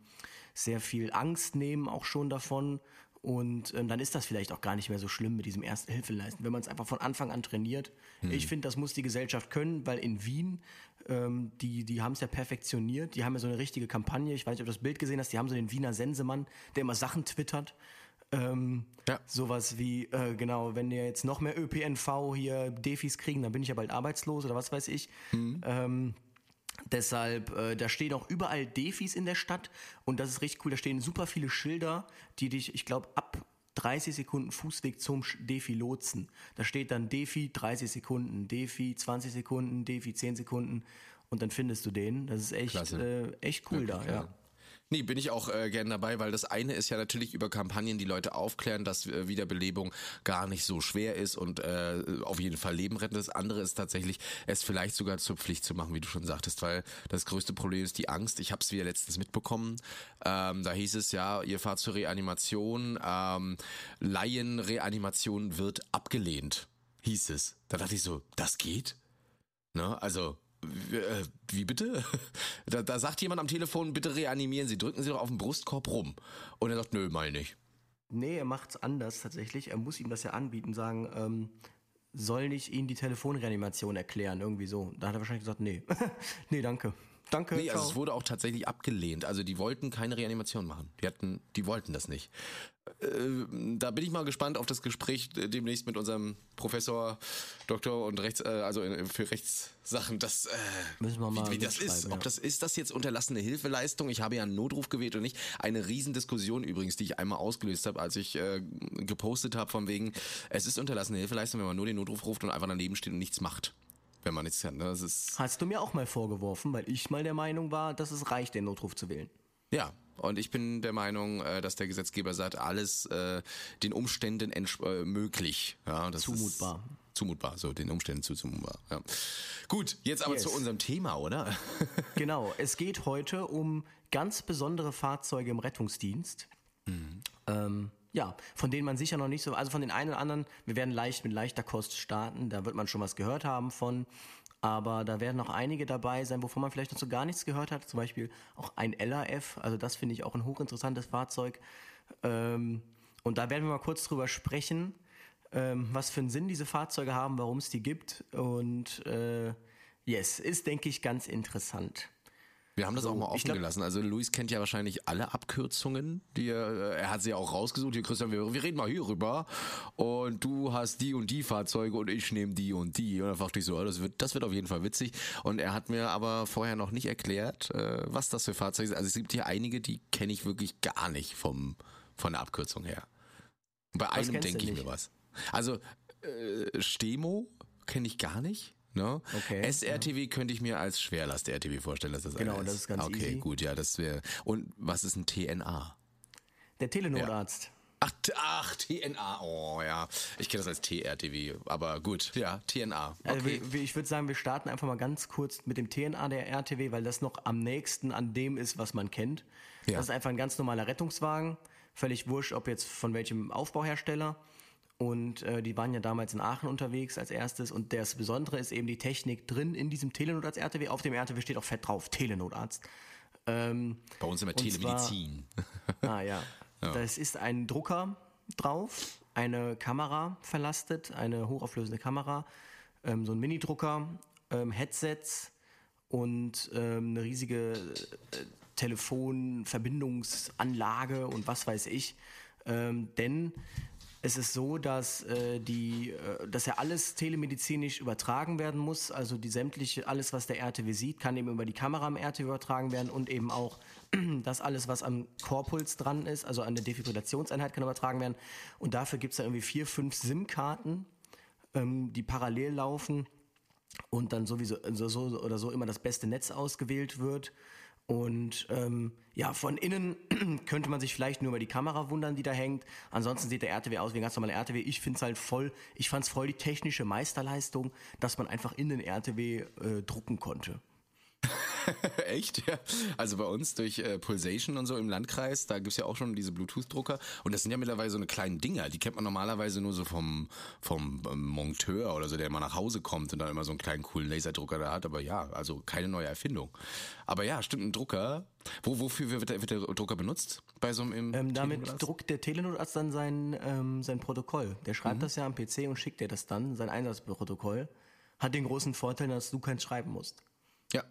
[SPEAKER 3] sehr viel Angst nehmen, auch schon davon und ähm, dann ist das vielleicht auch gar nicht mehr so schlimm mit diesem Erste Hilfe leisten, wenn man es einfach von Anfang an trainiert. Hm. Ich finde, das muss die Gesellschaft können, weil in Wien, ähm, die, die haben es ja perfektioniert. Die haben ja so eine richtige Kampagne. Ich weiß nicht, ob du das Bild gesehen hast. Die haben so den Wiener Sensemann, der immer Sachen twittert. Ähm, ja. Sowas wie, äh, genau, wenn wir jetzt noch mehr ÖPNV hier Defis kriegen, dann bin ich ja bald arbeitslos oder was weiß ich. Mhm. Ähm, Deshalb, äh, da stehen auch überall Defis in der Stadt und das ist richtig cool. Da stehen super viele Schilder, die dich, ich glaube, ab 30 Sekunden Fußweg zum Defi lotsen. Da steht dann Defi 30 Sekunden, Defi 20 Sekunden, Defi 10 Sekunden und dann findest du den. Das ist echt, äh, echt cool Wirklich, da, ja.
[SPEAKER 1] Nee, bin ich auch äh, gern dabei, weil das eine ist ja natürlich über Kampagnen die Leute aufklären, dass äh, Wiederbelebung gar nicht so schwer ist und äh, auf jeden Fall Leben retten. Das andere ist tatsächlich, es vielleicht sogar zur Pflicht zu machen, wie du schon sagtest, weil das größte Problem ist die Angst. Ich habe es wieder letztens mitbekommen. Ähm, da hieß es ja, ihr fahrt zur Reanimation, ähm, Laienreanimation wird abgelehnt, hieß es. Da dachte ich so, das geht? Ne? Also wie bitte? Da, da sagt jemand am Telefon, bitte reanimieren Sie, drücken Sie doch auf den Brustkorb rum. Und er sagt, nö, meine nicht.
[SPEAKER 3] Nee, er macht's anders tatsächlich. Er muss ihm das ja anbieten, sagen, ähm, soll ich Ihnen die Telefonreanimation erklären, irgendwie so. Da hat er wahrscheinlich gesagt, nee. nee, danke. Danke,
[SPEAKER 1] Nee, also
[SPEAKER 3] ciao.
[SPEAKER 1] es wurde auch tatsächlich abgelehnt. Also die wollten keine Reanimation machen. Die hatten, die wollten das nicht. Äh, da bin ich mal gespannt auf das Gespräch äh, demnächst mit unserem Professor, Doktor und Rechts, äh, also äh, für Rechtssachen. Das äh,
[SPEAKER 3] Müssen wir mal
[SPEAKER 1] wie, wie das ist.
[SPEAKER 3] ja.
[SPEAKER 1] Ob das ist das jetzt unterlassene Hilfeleistung? Ich habe ja einen Notruf gewählt und nicht. Eine Riesendiskussion übrigens, die ich einmal ausgelöst habe, als ich äh, gepostet habe von wegen, es ist unterlassene Hilfeleistung, wenn man nur den Notruf ruft und einfach daneben steht und nichts macht. Wenn man nichts kann. Ne? Das ist
[SPEAKER 3] Hast du mir auch mal vorgeworfen, weil ich mal der Meinung war, dass es reicht, den Notruf zu wählen.
[SPEAKER 1] Ja, und ich bin der Meinung, äh, dass der Gesetzgeber sagt, alles äh, den Umständen äh, möglich. Ja, das
[SPEAKER 3] Zumutbar.
[SPEAKER 1] Ist zumutbar, so den Umständen zu zumutbar. Ja. Gut, jetzt aber
[SPEAKER 3] Yes.
[SPEAKER 1] zu unserem Thema, oder?
[SPEAKER 3] Genau, es geht heute um ganz besondere Fahrzeuge im Rettungsdienst. Ähm, ja, von denen man sicher noch nicht so, also von den einen oder anderen, wir werden leicht mit leichter Kost starten, da wird man schon was gehört haben von, aber da werden noch einige dabei sein, wovon man vielleicht noch so gar nichts gehört hat, zum Beispiel auch ein LAF, also das finde ich auch ein hochinteressantes Fahrzeug. Ähm, und da werden wir mal kurz drüber sprechen, ähm, was für einen Sinn diese Fahrzeuge haben, warum es die gibt und äh, yes, ist, denke ich, ganz interessant.
[SPEAKER 1] Wir haben das auch mal offen
[SPEAKER 3] glaub-
[SPEAKER 1] gelassen. Also Luis kennt ja wahrscheinlich alle Abkürzungen, die er, äh, er hat sie ja auch rausgesucht. Hier Christian, wir, wir reden mal hier rüber und du hast die und die Fahrzeuge und ich nehme die und die. Und dann dachte ich so, oh, das wird, das wird auf jeden Fall witzig. Und er hat mir aber vorher noch nicht erklärt, äh, was das für Fahrzeuge sind. Also es gibt hier einige, die kenne ich wirklich gar nicht vom, von der Abkürzung her. Bei einem denke ich mir was. Also äh, Stemo kenne ich gar nicht. Ne?
[SPEAKER 3] Okay,
[SPEAKER 1] SRTW könnte ich mir als Schwerlast-RTW vorstellen, dass das
[SPEAKER 3] Genau,
[SPEAKER 1] eine
[SPEAKER 3] das ist ganz
[SPEAKER 1] Okay,
[SPEAKER 3] easy.
[SPEAKER 1] gut, ja, das wäre. Und was ist ein TNA?
[SPEAKER 3] Der Telenotarzt.
[SPEAKER 1] Ach, T- ach, TNA, oh ja. Ich kenne das als TRTW, aber gut, ja, TNA.
[SPEAKER 3] Also
[SPEAKER 1] Okay.
[SPEAKER 3] wir, wir, ich würde sagen, wir starten einfach mal ganz kurz mit dem TNA der RTW, weil das noch am nächsten an dem ist, was man kennt.
[SPEAKER 1] Ja.
[SPEAKER 3] Das ist einfach ein ganz normaler Rettungswagen, völlig wurscht, ob jetzt von welchem Aufbauhersteller. Und äh, die waren ja damals in Aachen unterwegs als erstes. Und das Besondere ist eben die Technik drin in diesem Telenotarzt RTW. Auf dem RTW steht auch fett drauf, Telenotarzt. Ähm,
[SPEAKER 1] Bei uns immer
[SPEAKER 3] und zwar-
[SPEAKER 1] Telemedizin.
[SPEAKER 3] Ah ja. Das ist ein Drucker drauf, eine Kamera verlastet, eine hochauflösende Kamera, ähm, so ein Minidrucker, ähm, Headsets und ähm, eine riesige äh, Telefonverbindungsanlage und was weiß ich. Ähm, denn es ist so, dass äh, die, äh, dass ja alles telemedizinisch übertragen werden muss. Also die sämtliche, alles, was der RTW sieht, kann eben über die Kamera am RTW übertragen werden und eben auch das alles, was am Korpuls dran ist, also an der Defibrillationseinheit, kann übertragen werden. Und dafür gibt es ja irgendwie vier, fünf SIM-Karten, ähm, die parallel laufen und dann sowieso so, so oder so immer das beste Netz ausgewählt wird. Und ähm, ja, von innen könnte man sich vielleicht nur über die Kamera wundern, die da hängt. Ansonsten sieht der RTW aus wie ein ganz normaler RTW. Ich finde es halt voll, ich fand es voll die technische Meisterleistung, dass man einfach in den RTW äh, drucken konnte.
[SPEAKER 1] Echt? Ja. Also bei uns durch äh, Pulsation und so im Landkreis, da gibt's ja auch schon diese Bluetooth-Drucker. Und das sind ja mittlerweile so eine kleinen Dinger. Die kennt man normalerweise nur so vom, vom ähm, Monteur oder so, der immer nach Hause kommt und dann immer so einen kleinen coolen Laserdrucker da hat. Aber ja, also keine neue Erfindung. Aber ja, stimmt, ein Drucker. Wo, wofür wird der, wird der Drucker benutzt? Bei so einem
[SPEAKER 3] Ähm, damit
[SPEAKER 1] Telenotarzt?
[SPEAKER 3] druckt der Telenotarzt dann sein, ähm, sein Protokoll. Der schreibt das ja am PC und schickt dir das dann, sein Einsatzprotokoll. Hat den großen Vorteil, dass du keins schreiben musst.
[SPEAKER 1] Ja,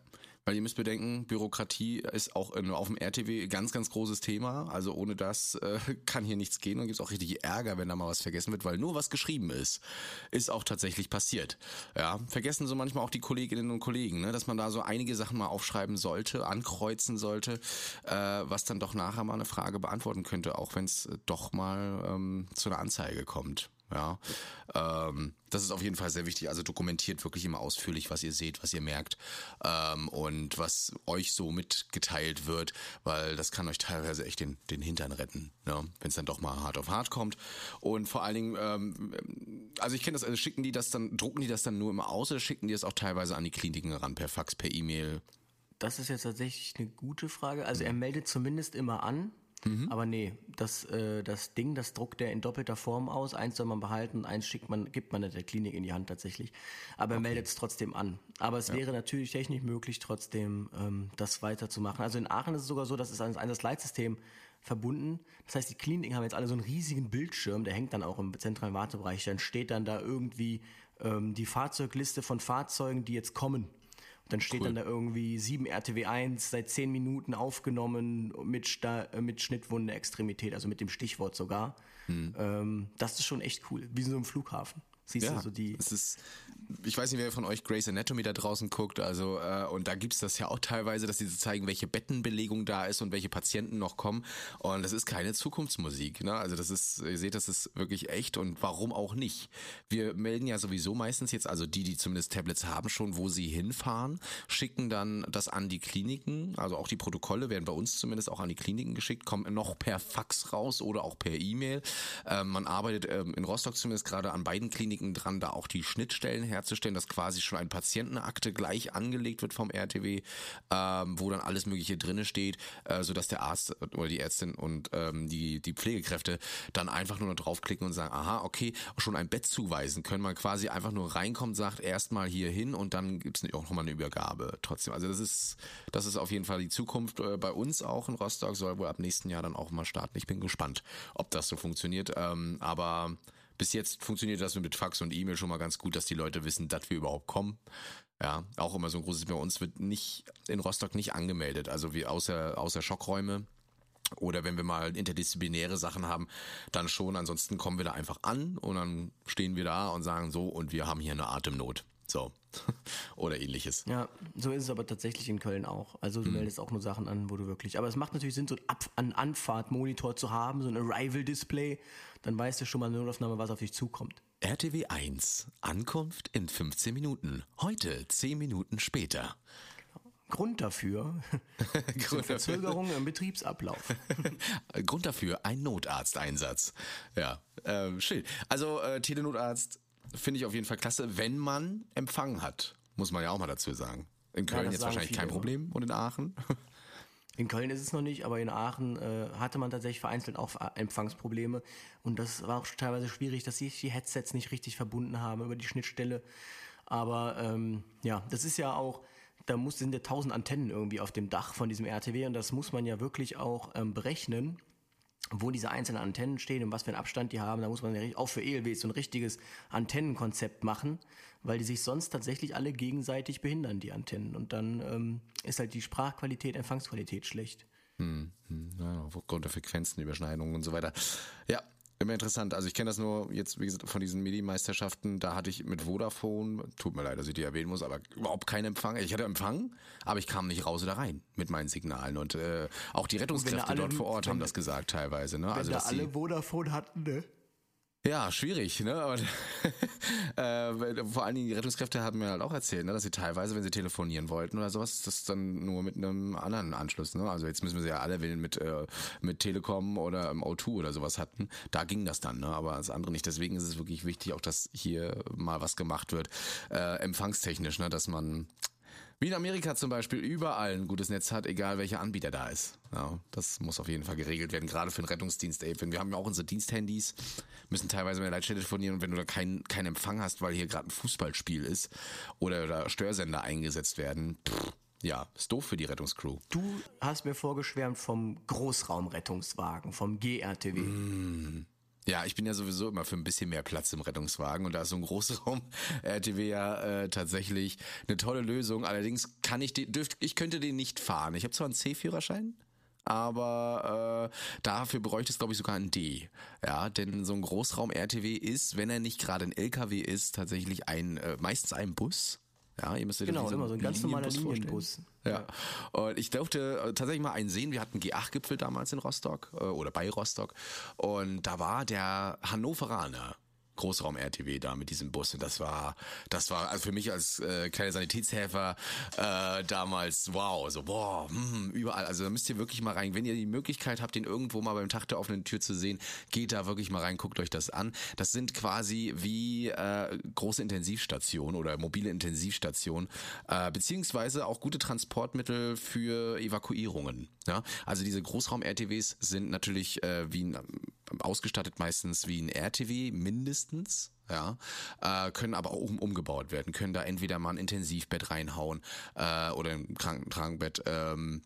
[SPEAKER 1] weil ihr müsst bedenken, Bürokratie ist auch in, auf dem RTW ganz, ganz großes Thema. Also ohne das äh, kann hier nichts gehen und gibt auch richtig Ärger, wenn da mal was vergessen wird, weil nur was geschrieben ist, ist auch tatsächlich passiert. Ja, vergessen so manchmal auch die Kolleginnen und Kollegen, ne, dass man da so einige Sachen mal aufschreiben sollte, ankreuzen sollte, äh, was dann doch nachher mal eine Frage beantworten könnte, auch wenn es doch mal ähm, zu einer Anzeige kommt. Ja, ähm, das ist auf jeden Fall sehr wichtig. Also dokumentiert wirklich immer ausführlich, was ihr seht, was ihr merkt ähm, und was euch so mitgeteilt wird, weil das kann euch teilweise echt den, den Hintern retten, ne? wenn es dann doch mal hart auf hart kommt. Und vor allen Dingen, ähm, also ich kenne das, also schicken die das dann, drucken die das dann nur immer aus oder schicken die das auch teilweise an die Kliniken ran, per Fax, per E-Mail?
[SPEAKER 3] Das ist jetzt tatsächlich eine gute Frage. Also er meldet zumindest immer an. Aber nee, das, äh, das Ding, das druckt er in doppelter Form aus. Eins soll man behalten, eins schickt man, gibt man der Klinik in die Hand tatsächlich. Aber er meldet es trotzdem an. Aber es wäre natürlich technisch möglich, trotzdem ähm, das weiterzumachen. Also in Aachen ist es sogar so, dass es an an das Leitsystem verbunden. Das heißt, die Kliniken haben jetzt alle so einen riesigen Bildschirm, der hängt dann auch im zentralen Wartebereich. Dann steht dann da irgendwie ähm, die Fahrzeugliste von Fahrzeugen, die jetzt kommen. Dann steht
[SPEAKER 1] Cool.
[SPEAKER 3] dann da irgendwie 7 RTW 1 seit 10 Minuten aufgenommen mit, Sta äh, mit Schnittwunde Extremität, also mit dem Stichwort sogar.
[SPEAKER 1] Hm.
[SPEAKER 3] Ähm, das ist schon echt cool, wie so einem Flughafen. Siehst du so die.
[SPEAKER 1] es ist, ich weiß nicht, wer von euch Grey's Anatomy da draußen guckt, also äh, und da gibt's das ja auch teilweise, dass so zeigen, welche Bettenbelegung da ist und welche Patienten noch kommen und das ist keine Zukunftsmusik, ne? Also das ist, ihr seht, das ist wirklich echt und warum auch nicht? Wir melden ja sowieso meistens jetzt, also die, die zumindest Tablets haben schon, wo sie hinfahren, schicken dann das an die Kliniken, also auch die Protokolle werden bei uns zumindest auch an die Kliniken geschickt, kommen noch per Fax raus oder auch per E-Mail. Ähm, man arbeitet ähm, in Rostock zumindest gerade an beiden Kliniken dran, da auch die Schnittstellen herzustellen, dass quasi schon ein Patientenakte gleich angelegt wird vom RTW, ähm, wo dann alles Mögliche drinne steht, äh, sodass der Arzt oder die Ärztin und ähm, die, die Pflegekräfte dann einfach nur draufklicken und sagen, aha, okay, schon ein Bett zuweisen können, man quasi einfach nur reinkommt, sagt erstmal hier hin und dann gibt's auch nochmal eine Übergabe trotzdem. Also das ist, das ist auf jeden Fall die Zukunft äh, bei uns auch in Rostock, soll wohl ab nächsten Jahr dann auch mal starten. Ich bin gespannt, ob das so funktioniert. Ähm, aber bis jetzt funktioniert das mit Fax und E-Mail schon mal ganz gut, dass die Leute wissen, dass wir überhaupt kommen. Ja, auch immer so ein großes bei uns wird nicht in Rostock nicht angemeldet, also wie außer außer Schockräume oder wenn wir mal interdisziplinäre Sachen haben, dann schon. Ansonsten kommen wir da einfach an und dann stehen wir da und sagen so und wir haben hier eine Atemnot. So. Oder ähnliches.
[SPEAKER 3] Ja, so ist es aber tatsächlich in Köln auch. Also
[SPEAKER 1] Mhm.
[SPEAKER 3] du meldest auch nur Sachen an, wo du wirklich. Aber es macht natürlich Sinn, so einen Anfahrtmonitor zu haben, so ein Arrival-Display. Dann weißt du schon mal in der Notaufnahme, was auf dich zukommt.
[SPEAKER 1] RTW 1. Ankunft in 15 Minuten. Heute 10 Minuten später.
[SPEAKER 3] Grund dafür sind Verzögerungen im Betriebsablauf.
[SPEAKER 1] Grund dafür ein Notarzteinsatz. Ja, äh, schön. Also äh, Telenotarzt finde ich auf jeden Fall klasse, wenn man Empfang hat. Muss man ja auch mal dazu sagen. In Köln
[SPEAKER 3] das
[SPEAKER 1] jetzt wahrscheinlich kein
[SPEAKER 3] ja.
[SPEAKER 1] Problem und in Aachen.
[SPEAKER 3] In Köln ist es noch nicht, aber in Aachen äh, hatte man tatsächlich vereinzelt auch Empfangsprobleme. Und das war auch teilweise schwierig, dass sich die Headsets nicht richtig verbunden haben über die Schnittstelle. Aber ähm, ja, das ist ja auch, da muss, sind ja tausend Antennen irgendwie auf dem Dach von diesem RTW und das muss man ja wirklich auch ähm, berechnen wo diese einzelnen Antennen stehen und was für einen Abstand die haben. Da muss man auch für ELWs so ein richtiges Antennenkonzept machen, weil die sich sonst tatsächlich alle gegenseitig behindern, die Antennen. Und dann ähm, ist halt die Sprachqualität, Empfangsqualität schlecht.
[SPEAKER 1] Ja, aufgrund der Frequenzen, Überschneidungen und so weiter. Ja, immer interessant. Also ich kenne das nur jetzt, wie gesagt, von diesen MIDI-Meisterschaften. Da hatte ich mit Vodafone, tut mir leid, dass ich die erwähnen muss, aber überhaupt keinen Empfang. Ich hatte Empfang, aber ich kam nicht raus oder rein mit meinen Signalen. Und äh, auch die Rettungskräfte
[SPEAKER 3] alle-
[SPEAKER 1] dort vor Ort haben das gesagt teilweise. Ne?
[SPEAKER 3] Wenn
[SPEAKER 1] Also
[SPEAKER 3] da alle Vodafone hatten, ne?
[SPEAKER 1] Ja, schwierig, ne? Aber äh, vor allen Dingen die Rettungskräfte haben mir halt auch erzählt, ne, dass sie teilweise, wenn sie telefonieren wollten oder sowas, das dann nur mit einem anderen Anschluss, ne? Also jetzt müssen wir sie ja alle wählen mit äh, mit Telekom oder im O2 oder sowas hatten. Da ging das dann, ne? Aber das andere nicht. Deswegen ist es wirklich wichtig, auch dass hier mal was gemacht wird, äh, empfangstechnisch, ne, dass man wie in Amerika zum Beispiel überall ein gutes Netz hat, egal welcher Anbieter da ist. Ja, das muss auf jeden Fall geregelt werden, gerade für den Rettungsdienst. Ey, wir haben ja auch unsere Diensthandys, müssen teilweise mit der Leitstelle telefonieren und wenn du da keinen keinen Empfang hast, weil hier gerade ein Fußballspiel ist oder da Störsender eingesetzt werden, pff, ja, ist doof für die Rettungscrew.
[SPEAKER 3] Du hast mir vorgeschwärmt vom Großraumrettungswagen, vom GRTW.
[SPEAKER 1] Ja, ich bin ja sowieso immer für ein bisschen mehr Platz im Rettungswagen und da ist so ein Großraum-RTW ja äh, tatsächlich eine tolle Lösung. Allerdings kann ich den, dürft, ich könnte den nicht fahren. Ich habe zwar einen C-Führerschein, aber äh, dafür bräuchte es, glaube ich, sogar ein D. Ja, denn so ein Großraum-RTW ist, wenn er nicht gerade ein LKW ist, tatsächlich ein äh, meistens ein Bus. Ja, ihr müsst euch das
[SPEAKER 3] Genau, immer so ein ganz normaler. Linienbus.
[SPEAKER 1] Ja. Und ich durfte äh, tatsächlich mal einen sehen. Wir hatten G8-Gipfel damals in Rostock äh, oder bei Rostock. Und da war der Hannoveraner. Großraum-RTW da mit diesem Bus und das war, das war also für mich als äh, kleiner Sanitätshelfer äh, damals wow, so boah, hm, überall. Also da müsst ihr wirklich mal rein. Wenn ihr die Möglichkeit habt, den irgendwo mal beim Tag der offenen Tür zu sehen, geht da wirklich mal rein, guckt euch das an. Das sind quasi wie äh, große Intensivstationen oder mobile Intensivstationen, äh, beziehungsweise auch gute Transportmittel für Evakuierungen. Ja? Also diese Großraum-RTWs sind natürlich äh, wie ein, ausgestattet meistens wie ein RTW mindestens. Ja, äh, können aber auch um, umgebaut werden, können da entweder mal ein Intensivbett reinhauen äh, oder ein Krankentragenbett, ähm,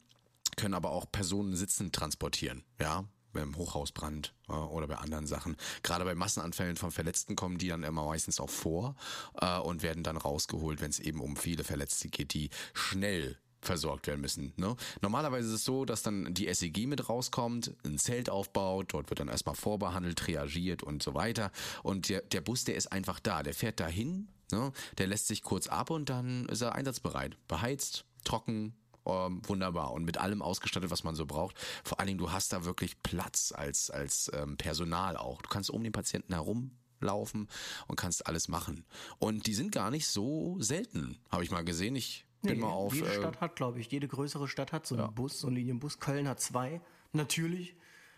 [SPEAKER 1] können aber auch Personen sitzend transportieren, ja, beim Hochhausbrand äh, oder bei anderen Sachen. Gerade bei Massenanfällen von Verletzten kommen die dann immer meistens auch vor äh, und werden dann rausgeholt, wenn es eben um viele Verletzte geht, die schnell versorgt werden müssen. Ne? Normalerweise ist es so, dass dann die SEG mit rauskommt, ein Zelt aufbaut, dort wird dann erstmal vorbehandelt, reagiert und so weiter. Und der, der Bus, der ist einfach da, der fährt dahin, ne? der lässt sich kurz ab und dann ist er einsatzbereit. Beheizt, trocken, ähm, wunderbar und mit allem ausgestattet, was man so braucht. Vor allen Dingen, du hast da wirklich Platz als, als ähm, Personal auch. Du kannst um den Patienten herum laufen und kannst alles machen. Und die sind gar nicht so selten, habe ich mal gesehen. Ich bin
[SPEAKER 3] Nee,
[SPEAKER 1] mal auf.
[SPEAKER 3] jede
[SPEAKER 1] äh,
[SPEAKER 3] Stadt hat, glaube ich, jede größere Stadt hat so einen Bus, so einen Linienbus. Köln hat zwei, natürlich.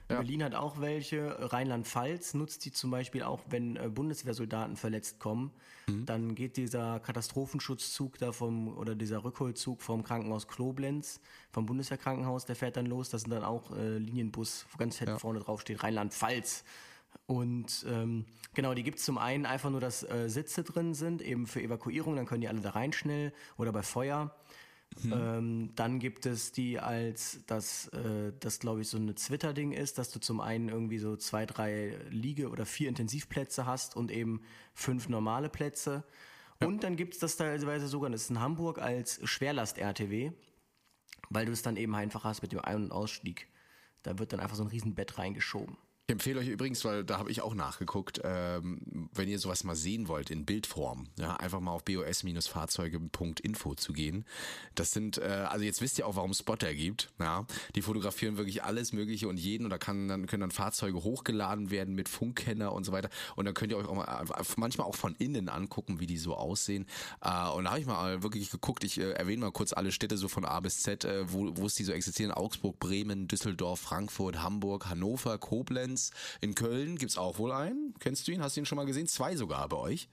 [SPEAKER 3] Berlin hat auch welche. Rheinland-Pfalz nutzt die zum Beispiel auch, wenn äh, Bundeswehrsoldaten verletzt kommen.
[SPEAKER 1] Mhm.
[SPEAKER 3] Dann geht dieser Katastrophenschutzzug da vom, oder dieser Rückholzug vom Krankenhaus Koblenz, vom Bundeswehrkrankenhaus, der fährt dann los. Das sind dann auch äh, Linienbus, wo ganz fett vorne drauf steht, Rheinland-Pfalz. Und ähm, genau, die gibt's zum einen einfach nur, dass äh, Sitze drin sind, eben für Evakuierung, dann können die alle da rein schnell oder bei Feuer. Ähm, dann gibt es die als, dass äh, das glaube ich so eine Twitter-Ding ist, dass du zum einen irgendwie so zwei, drei Liege- oder vier Intensivplätze hast und eben fünf normale Plätze. Und dann gibt's das teilweise sogar, das ist in Hamburg, als Schwerlast-RTW, weil du es dann eben einfach hast mit dem Ein- und Ausstieg. Da wird dann einfach so ein Riesenbett reingeschoben.
[SPEAKER 1] Ich empfehle euch übrigens, weil da habe ich auch nachgeguckt, ähm, wenn ihr sowas mal sehen wollt in Bildform, ja, einfach mal auf bos-fahrzeuge.info zu gehen. Das sind, äh, also jetzt wisst ihr auch, warum Spotter gibt. Ja, die fotografieren wirklich alles Mögliche und jeden und da kann dann können dann Fahrzeuge hochgeladen werden mit Funkkenner und so weiter. Und dann könnt ihr euch auch mal äh, manchmal auch von innen angucken, wie die so aussehen. Äh, und da habe ich mal wirklich geguckt. Ich äh, erwähne mal kurz alle Städte so von A bis Z, äh, wo wo es die so existieren: Augsburg, Bremen, Düsseldorf, Frankfurt, Hamburg, Hannover, Koblenz. In Köln gibt's auch wohl einen. Kennst du ihn? Hast du ihn schon mal gesehen? Zwei sogar bei euch.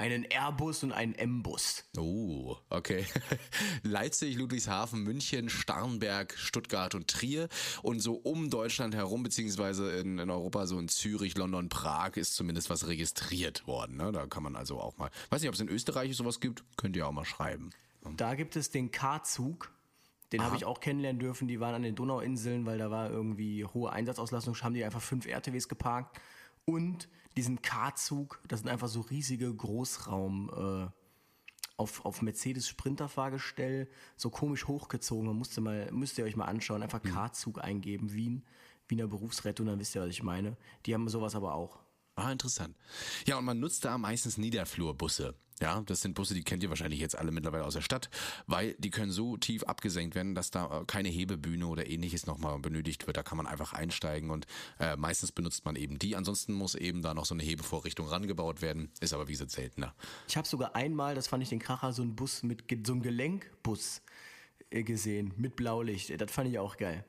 [SPEAKER 3] Einen R-Bus und einen M-Bus.
[SPEAKER 1] Oh, okay. Leipzig, Ludwigshafen, München, Starnberg, Stuttgart und Trier. Und so um Deutschland herum, beziehungsweise in, in Europa, so in Zürich, London, Prag, ist zumindest was registriert worden. Ne? Da kann man also auch mal. Weiß nicht, ob es in Österreich sowas gibt. Könnt ihr auch mal schreiben.
[SPEAKER 3] Da gibt es den K-Zug. Den habe ich auch kennenlernen dürfen. Die waren an den Donauinseln, weil da war irgendwie hohe Einsatzauslastung. Haben die einfach fünf RTWs geparkt. Und diesen K-Zug, das sind einfach so riesige Großraum, äh, auf, auf Mercedes Sprinter-Fahrgestell, so komisch hochgezogen. Man musste mal, müsst ihr euch mal anschauen. Einfach K-Zug eingeben, Wien, Wiener Berufsrettung, dann wisst ihr, was ich meine. Die haben sowas aber auch.
[SPEAKER 1] Ah, interessant. Ja, und man nutzt da meistens Niederflurbusse. Ja, das sind Busse, die kennt ihr wahrscheinlich jetzt alle mittlerweile aus der Stadt, weil die können so tief abgesenkt werden, dass da äh, keine Hebebühne oder ähnliches nochmal benötigt wird. Da kann man einfach einsteigen und äh, meistens benutzt man eben die. Ansonsten muss eben da noch so eine Hebevorrichtung rangebaut werden. Ist aber wie gesagt seltener.
[SPEAKER 3] Ich habe sogar einmal, das fand ich den Kracher, so einen Bus mit, so einen Gelenkbus äh, gesehen, mit Blaulicht. Das fand ich auch geil.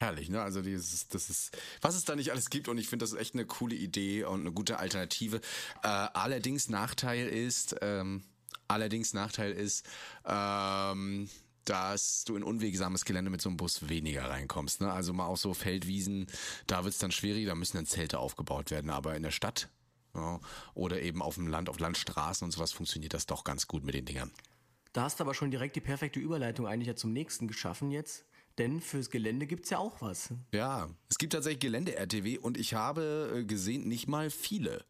[SPEAKER 1] Herrlich, ne? Also dieses, das ist, was es da nicht alles gibt und ich finde das ist echt eine coole Idee und eine gute Alternative. Äh, allerdings Nachteil ist, ähm, allerdings Nachteil ist, ähm, dass du in unwegsames Gelände mit so einem Bus weniger reinkommst. Ne? Also mal auf so Feldwiesen, da wird's dann schwierig, da müssen dann Zelte aufgebaut werden. Aber in der Stadt ja, oder eben auf dem Land, auf Landstraßen und sowas funktioniert das doch ganz gut mit den Dingern.
[SPEAKER 3] Da hast du aber schon direkt die perfekte Überleitung eigentlich ja zum nächsten geschaffen jetzt. Denn fürs Gelände gibt's ja auch was.
[SPEAKER 1] Ja, es gibt tatsächlich Gelände-RTW und ich habe äh, gesehen, nicht mal viele.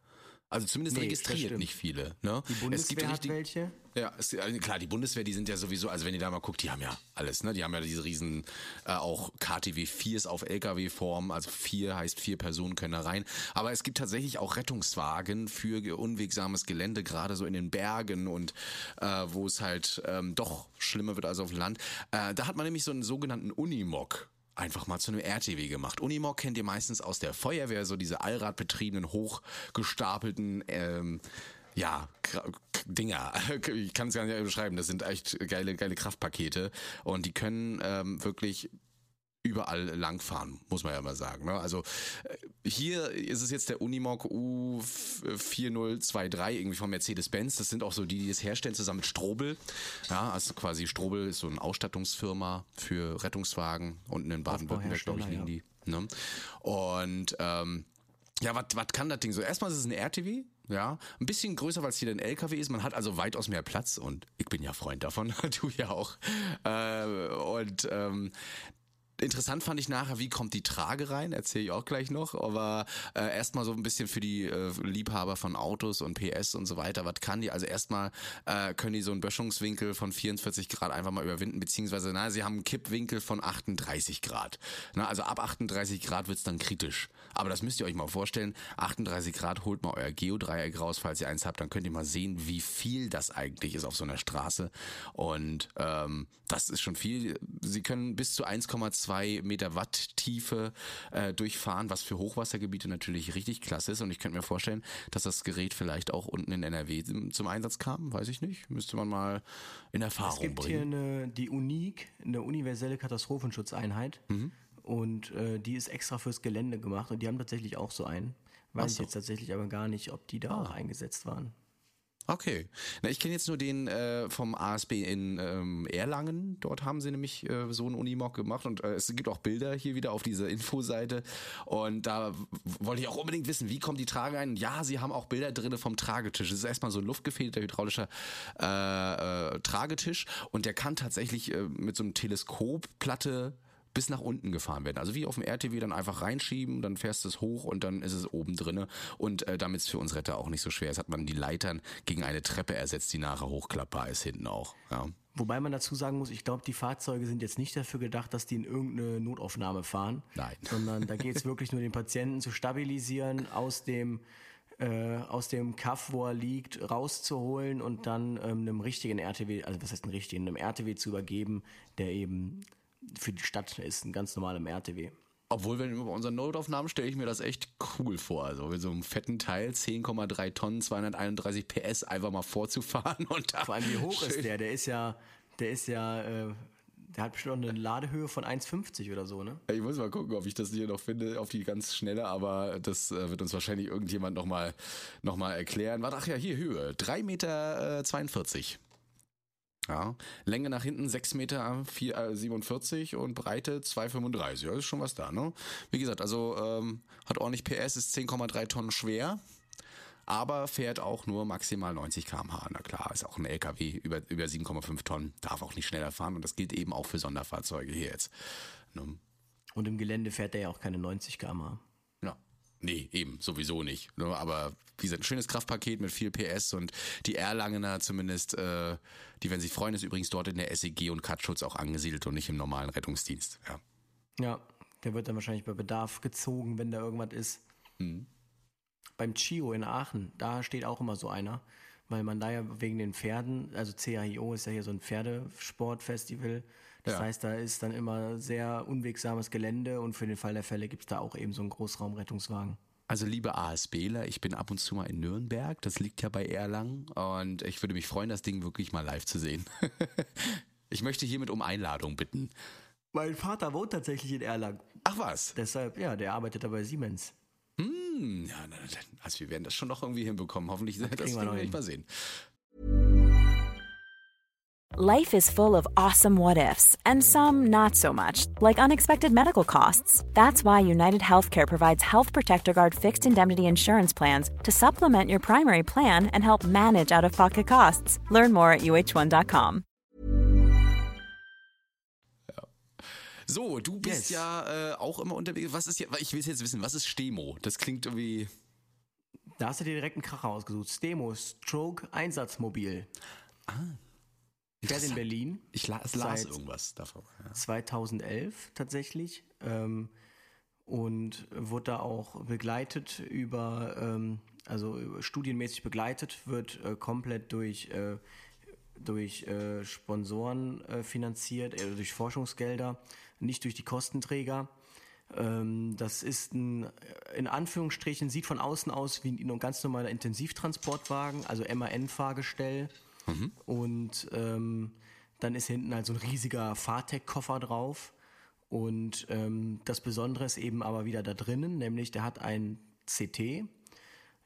[SPEAKER 1] Also zumindest
[SPEAKER 3] Nee,
[SPEAKER 1] registriert nicht viele. Ne?
[SPEAKER 3] Die Bundeswehr hat welche.
[SPEAKER 1] Ja, es, also klar, die Bundeswehr, die sind ja sowieso, also wenn ihr da mal guckt, die haben ja alles, ne? Die haben ja diese riesen, äh, auch KTW 4s auf LKW-Form, also vier heißt vier Personen können da rein. Aber es gibt tatsächlich auch Rettungswagen für unwegsames Gelände, gerade so in den Bergen und äh, wo es halt ähm, doch schlimmer wird als auf dem Land. Äh, da hat man nämlich so einen sogenannten Unimog einfach mal zu einem RTW gemacht. Unimog kennt ihr meistens aus der Feuerwehr, so diese allradbetriebenen, hochgestapelten, ähm, ja, Dinger. Ich kann es gar nicht beschreiben. Das sind echt geile, geile Kraftpakete und die können ähm, wirklich überall langfahren, muss man ja mal sagen. Ne? Also äh, hier ist es jetzt der Unimog U4023 irgendwie von Mercedes-Benz. Das sind auch so die, die es herstellen, zusammen mit Strobel. Ja, also quasi Strobel ist so eine Ausstattungsfirma für Rettungswagen. Unten in Baden-Württemberg, glaube ich, liegen die. Ne? Und ähm, ja, was was kann das Ding so? Erstmal ist es ein RTW, ja, ein bisschen größer, weil es hier ein LKW ist. Man hat also weitaus mehr Platz und ich bin ja Freund davon, du ja auch. Äh, und ähm, Interessant fand ich nachher, wie kommt die Trage rein, erzähle ich auch gleich noch, aber äh, erstmal so ein bisschen für die äh, Liebhaber von Autos und PS und so weiter, was kann die? Also erstmal äh, können die so einen Böschungswinkel von 44 Grad einfach mal überwinden, beziehungsweise na, sie haben einen Kippwinkel von 38 Grad. Na, also ab 38 Grad wird's dann kritisch. Aber das müsst ihr euch mal vorstellen, 38 Grad holt mal euer Geodreieck raus, falls ihr eins habt, dann könnt ihr mal sehen, wie viel das eigentlich ist auf so einer Straße und ähm, das ist schon viel. Sie können bis zu 1,2 Meter Watt Tiefe äh, durchfahren, was für Hochwassergebiete natürlich richtig klasse ist. Und ich könnte mir vorstellen, dass das Gerät vielleicht auch unten in NRW zum Einsatz kam. Weiß ich nicht. Müsste man mal in Erfahrung
[SPEAKER 3] Es gibt
[SPEAKER 1] bringen.
[SPEAKER 3] hier eine, die UNIK, eine universelle Katastrophenschutzeinheit.
[SPEAKER 1] Mhm.
[SPEAKER 3] Und äh, die ist extra fürs Gelände gemacht und die haben tatsächlich auch so einen. Weiß ich
[SPEAKER 1] so. Ah.
[SPEAKER 3] jetzt tatsächlich aber gar nicht, ob die da auch eingesetzt waren.
[SPEAKER 1] Okay. Na, ich kenne jetzt nur den äh, vom ASB in ähm, Erlangen. Dort haben sie nämlich äh, so einen Unimog gemacht und äh, es gibt auch Bilder hier wieder auf dieser Infoseite. Und da wollte ich auch unbedingt wissen, wie kommt die Trage ein? Ja, sie haben auch Bilder drinne vom Tragetisch. Es ist erstmal so ein luftgefederter hydraulischer äh, äh, Tragetisch und der kann tatsächlich äh, mit so einem Teleskopplatte bis nach unten gefahren werden. Also wie auf dem RTW dann einfach reinschieben, dann fährst du es hoch und dann ist es oben drinne. Und äh, damit es für uns Retter auch nicht so schwer ist, hat man die Leitern gegen eine Treppe ersetzt, die nachher hochklappbar ist hinten auch. Ja.
[SPEAKER 3] Wobei man dazu sagen muss, ich glaube, die Fahrzeuge sind jetzt nicht dafür gedacht, dass die in irgendeine Notaufnahme fahren.
[SPEAKER 1] Nein.
[SPEAKER 3] Sondern da geht es wirklich nur, den Patienten zu stabilisieren, aus dem, äh, aus dem Kaff, wo er liegt, rauszuholen und dann ähm, einem richtigen RTW, also was heißt ein richtigen, einem RTW zu übergeben, der eben für die Stadt ist, ein ganz normalem RTW.
[SPEAKER 1] Obwohl, wenn über unseren Notaufnahmen stelle ich mir das echt cool vor. Also mit so einem fetten Teil, 10,3 Tonnen, 231 PS, einfach mal vorzufahren und da
[SPEAKER 3] Vor allem, wie hoch ist der? Der ist ja, der ist ja, äh, der hat bestimmt eine Ladehöhe von 1,50 oder so, ne?
[SPEAKER 1] Ich muss mal gucken, ob ich das hier noch finde, auf die ganz schnelle, aber das äh, wird uns wahrscheinlich irgendjemand nochmal noch mal erklären. Warte, ach ja, hier Höhe, 3,42 Meter. Äh, 42. ja, Länge nach hinten 6 Meter 4, äh, 47 und Breite 2,35. Ja, ist schon was da, ne? Wie gesagt, also ähm, hat ordentlich PS, ist 10,3 Tonnen schwer. Aber fährt auch nur maximal 90 km/h. Na klar, ist auch ein LKW über, über 7,5 Tonnen. Darf auch nicht schneller fahren. Und das gilt eben auch für Sonderfahrzeuge hier jetzt. Ne?
[SPEAKER 3] Und im Gelände fährt der ja auch keine 90 km/h.
[SPEAKER 1] Nee, eben, sowieso nicht. Ne, Aber wie gesagt, ein schönes Kraftpaket mit viel PS und die Erlangener zumindest, äh, die, wenn sie freuen, ist übrigens dort in der SEG und Katschutz auch angesiedelt und nicht im normalen Rettungsdienst. Ja.
[SPEAKER 3] Ja, der wird dann wahrscheinlich bei Bedarf gezogen, wenn da irgendwas ist. Beim Chio in Aachen, da steht auch immer so einer, weil man da ja wegen den Pferden, also CHIO ist ja hier so ein Pferdesportfestival. Das
[SPEAKER 1] Ja.
[SPEAKER 3] heißt, da ist dann immer sehr unwegsames Gelände und für den Fall der Fälle gibt es da auch eben so einen Großraumrettungswagen.
[SPEAKER 1] Also liebe ASBler, ich bin ab und zu mal in Nürnberg, das liegt ja bei Erlangen und ich würde mich freuen, das Ding wirklich mal live zu sehen. ich möchte hiermit um Einladung bitten.
[SPEAKER 3] Mein Vater wohnt tatsächlich in Erlangen.
[SPEAKER 1] Ach was?
[SPEAKER 3] Deshalb, ja, der arbeitet da bei Siemens.
[SPEAKER 1] Hm, ja, also wir werden das schon noch irgendwie hinbekommen. Hoffentlich das,
[SPEAKER 3] kriegen
[SPEAKER 1] Ding
[SPEAKER 3] wir
[SPEAKER 1] ich
[SPEAKER 3] hin.
[SPEAKER 1] mal sehen.
[SPEAKER 5] Life is full of awesome what ifs, and some not so much, like unexpected medical costs. That's why United Healthcare provides Health Protector Guard fixed indemnity insurance plans to supplement your primary plan and help manage out of pocket costs. Learn more at uh1.com.
[SPEAKER 1] So, du bist
[SPEAKER 3] Yes.
[SPEAKER 1] ja äh, auch immer unterwegs. Was ist ja, ich will jetzt wissen, was ist Stemo? Das klingt irgendwie.
[SPEAKER 3] Da hast du dir direkt einen Kracher ausgesucht. Stemo, Stroke Einsatzmobil. Fährt in
[SPEAKER 1] interessant.
[SPEAKER 3] Berlin.
[SPEAKER 1] Ich las, las irgendwas davon. Ja.
[SPEAKER 3] 2011 tatsächlich ähm, und wurde da auch begleitet über, ähm, also studienmäßig begleitet, wird äh, komplett durch, äh, durch äh, Sponsoren äh, finanziert, äh, durch Forschungsgelder, nicht durch die Kostenträger. Ähm, das ist ein, äh, in Anführungsstrichen, sieht von außen aus wie ein ganz normaler Intensivtransportwagen, also MAN-Fahrgestell. Und ähm, dann ist hinten halt so ein riesiger Fahrtech-Koffer drauf. Und ähm, das Besondere ist eben aber wieder da drinnen, nämlich der hat ein CT.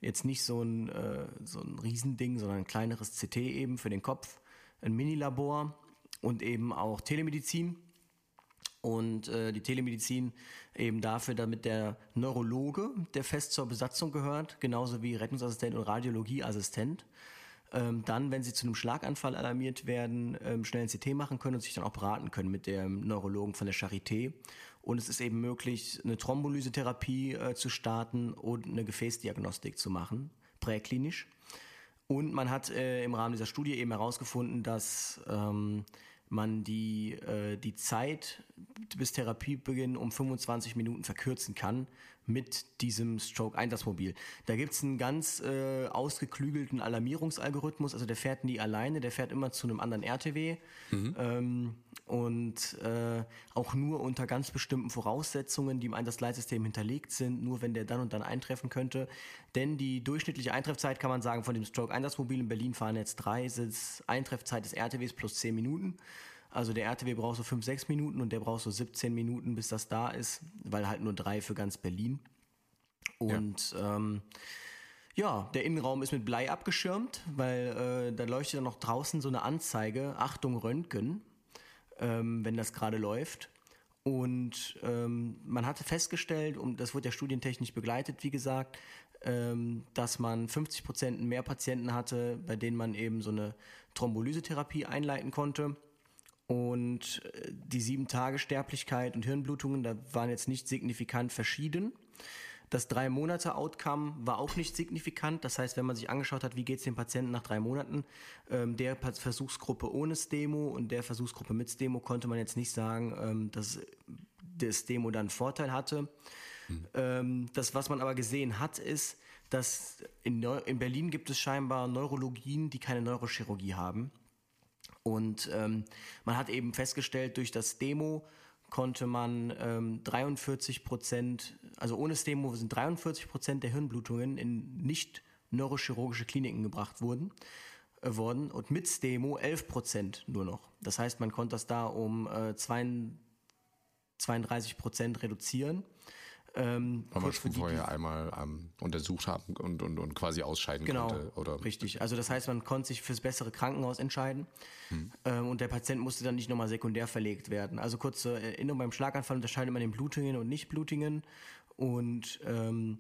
[SPEAKER 3] Jetzt nicht so ein, äh, so ein Riesending, sondern ein kleineres CT eben für den Kopf, ein Minilabor und eben auch Telemedizin. Und äh, die Telemedizin eben dafür, damit der Neurologe, der fest zur Besatzung gehört, genauso wie Rettungsassistent und Radiologieassistent, ähm, dann, wenn sie zu einem Schlaganfall alarmiert werden, ähm, schnell ein CT machen können und sich dann auch beraten können mit dem Neurologen von der Charité. Und es ist eben möglich, eine Thrombolysetherapie äh, zu starten und eine Gefäßdiagnostik zu machen, präklinisch. Und man hat äh, im Rahmen dieser Studie eben herausgefunden, dass ähm, man die, äh, die Zeit bis Therapiebeginn um 25 Minuten verkürzen kann mit diesem Stroke-Einsatzmobil. Da gibt's einen ganz äh, ausgeklügelten Alarmierungsalgorithmus, also der fährt nie alleine, der fährt immer zu einem anderen RTW ähm, und äh, auch nur unter ganz bestimmten Voraussetzungen, die im Einsatzleitsystem hinterlegt sind, nur wenn der dann und dann eintreffen könnte. Denn die durchschnittliche Eintreffzeit kann man sagen, von dem Stroke-Einsatzmobil in Berlin fahren jetzt drei, ist Eintreffzeit des RTWs plus 10 Minuten. Also der RTW braucht so 5, 6 Minuten und der braucht so 17 Minuten, bis das da ist, weil halt nur drei für ganz Berlin. Und ja. Ähm, ja, der Innenraum ist mit Blei abgeschirmt, weil äh, da leuchtet dann noch draußen so eine Anzeige, Achtung Röntgen, ähm, wenn das gerade läuft. Und ähm, man hatte festgestellt, und das wurde ja studientechnisch begleitet, wie gesagt, ähm, dass man 50 Prozent mehr Patienten hatte, bei denen man eben so eine Thrombolysetherapie einleiten konnte. Und äh, die sieben Tage Sterblichkeit und Hirnblutungen, da waren jetzt nicht signifikant verschieden. Das drei Monate Outcome war auch nicht signifikant. Das heißt, wenn man sich angeschaut hat, wie geht es dem Patienten nach drei Monaten, ähm, der Versuchsgruppe ohne Stemo und der Versuchsgruppe mit Stemo konnte man jetzt nicht sagen, ähm, dass der Stemo dann Vorteil hatte. Mhm. Ähm, das, was man aber gesehen hat, ist, dass in Berlin gibt es scheinbar Neurologien, die keine Neurochirurgie haben. Und ähm, man hat eben festgestellt, durch das Demo konnte man ähm, 43 Prozent, also ohne Stemo sind 43 Prozent der Hirnblutungen in nicht neurochirurgische Kliniken gebracht wurden, äh, worden und mit Stemo 11 Prozent nur noch. Das heißt, man konnte das da um äh, 32 Prozent reduzieren.
[SPEAKER 1] Ähm, Weil man schon vorher einmal ähm, untersucht haben und, und, und quasi ausscheiden
[SPEAKER 3] genau,
[SPEAKER 1] konnte.
[SPEAKER 3] Oder? Richtig. Also das heißt, man konnte sich fürs bessere Krankenhaus entscheiden hm. ähm, und der Patient musste dann nicht nochmal sekundär verlegt werden. Also kurze Erinnerung, beim Schlaganfall unterscheidet man den Blutungen und Nicht-Blutungen und ähm,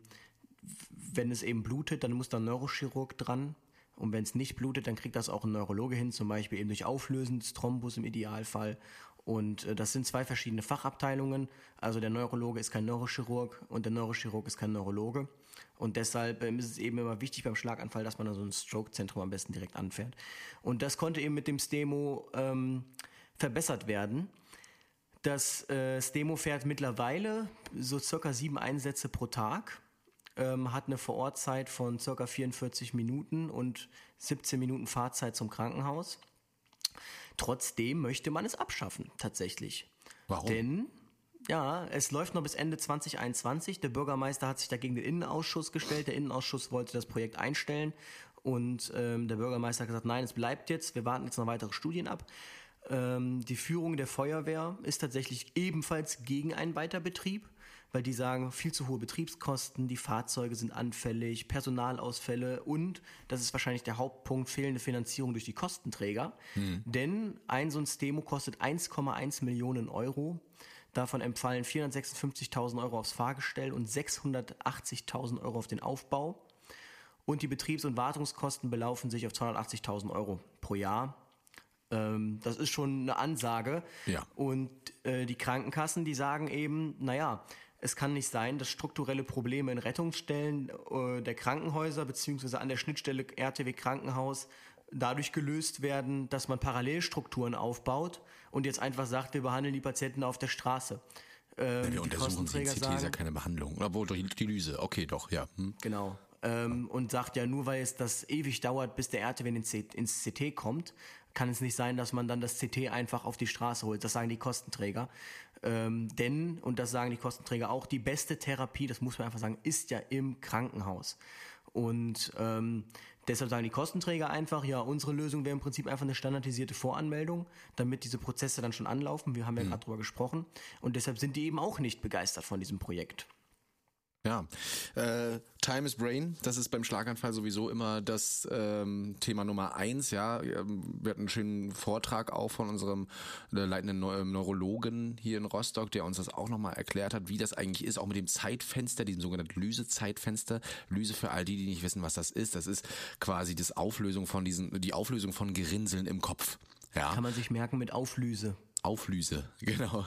[SPEAKER 3] wenn es eben blutet, dann muss da ein Neurochirurg dran. Und wenn es nicht blutet, dann kriegt das auch ein Neurologe hin, zum Beispiel eben durch Auflösen des Thrombus im Idealfall und äh, das sind zwei verschiedene Fachabteilungen. Also der Neurologe ist kein Neurochirurg und der Neurochirurg ist kein Neurologe. Und deshalb ähm, ist es eben immer wichtig beim Schlaganfall, dass man da so ein Stroke-Zentrum am besten direkt anfährt. Und das konnte eben mit dem Stemo ähm, verbessert werden. Das äh, Stemo fährt mittlerweile so circa sieben Einsätze pro Tag, ähm, hat eine Vorortzeit von circa 44 Minuten und 17 Minuten Fahrzeit zum Krankenhaus. Trotzdem möchte man es abschaffen, tatsächlich.
[SPEAKER 1] Warum?
[SPEAKER 3] Denn ja, es läuft noch bis Ende 2021. Der Bürgermeister hat sich dagegen den Innenausschuss gestellt. Der Innenausschuss wollte das Projekt einstellen und ähm, der Bürgermeister hat gesagt, nein, es bleibt jetzt. Wir warten jetzt noch weitere Studien ab. Ähm, die Führung der Feuerwehr ist tatsächlich ebenfalls gegen einen Weiterbetrieb weil die sagen, viel zu hohe Betriebskosten, die Fahrzeuge sind anfällig, Personalausfälle und, das ist wahrscheinlich der Hauptpunkt, fehlende Finanzierung durch die Kostenträger. Hm. Denn ein so ein Stemo kostet 1,1 Millionen Euro. Davon empfallen 456.000 Euro aufs Fahrgestell und 680.000 Euro auf den Aufbau. Und die Betriebs- und Wartungskosten belaufen sich auf 280.000 Euro pro Jahr. Ähm, das ist schon eine Ansage.
[SPEAKER 1] Ja.
[SPEAKER 3] Und äh, die Krankenkassen, die sagen eben, naja, es kann nicht sein, dass strukturelle Probleme in Rettungsstellen äh, der Krankenhäuser beziehungsweise an der Schnittstelle RTW Krankenhaus dadurch gelöst werden, dass man Parallelstrukturen aufbaut und jetzt einfach sagt, wir behandeln die Patienten auf der Straße.
[SPEAKER 1] Ähm, ja, wir untersuchen sie, CT sagen, ist ja keine Behandlung. Obwohl durch die Lyse, okay, doch, ja. Hm.
[SPEAKER 3] Genau. Ähm, und sagt ja, nur weil es das ewig dauert, bis der RTW ins CT kommt, kann es nicht sein, dass man dann das CT einfach auf die Straße holt. Das sagen die Kostenträger. Ähm, denn, und das sagen die Kostenträger auch, die beste Therapie, das muss man einfach sagen, ist ja im Krankenhaus. Und ähm, deshalb sagen die Kostenträger einfach, ja, unsere Lösung wäre im Prinzip einfach eine standardisierte Voranmeldung, damit diese Prozesse dann schon anlaufen. Wir haben ja mhm. gerade drüber gesprochen. Und deshalb sind die eben auch nicht begeistert von diesem Projekt.
[SPEAKER 1] Ja, äh, Time is Brain, das ist beim Schlaganfall sowieso immer das ähm, Thema Nummer eins. Ja, ähm, wir hatten einen schönen Vortrag auch von unserem äh, leitenden Neu Neurologen hier in Rostock, der uns das auch nochmal erklärt hat, wie das eigentlich ist, auch mit dem Zeitfenster, diesem sogenannten Lyse-Zeitfenster. Lyse für all die, die nicht wissen, was das ist. Das ist quasi das Auflösung von diesen, die Auflösung von Gerinnseln im Kopf. Ja.
[SPEAKER 3] Kann man sich merken mit Auflöse.
[SPEAKER 1] Auflöse, genau.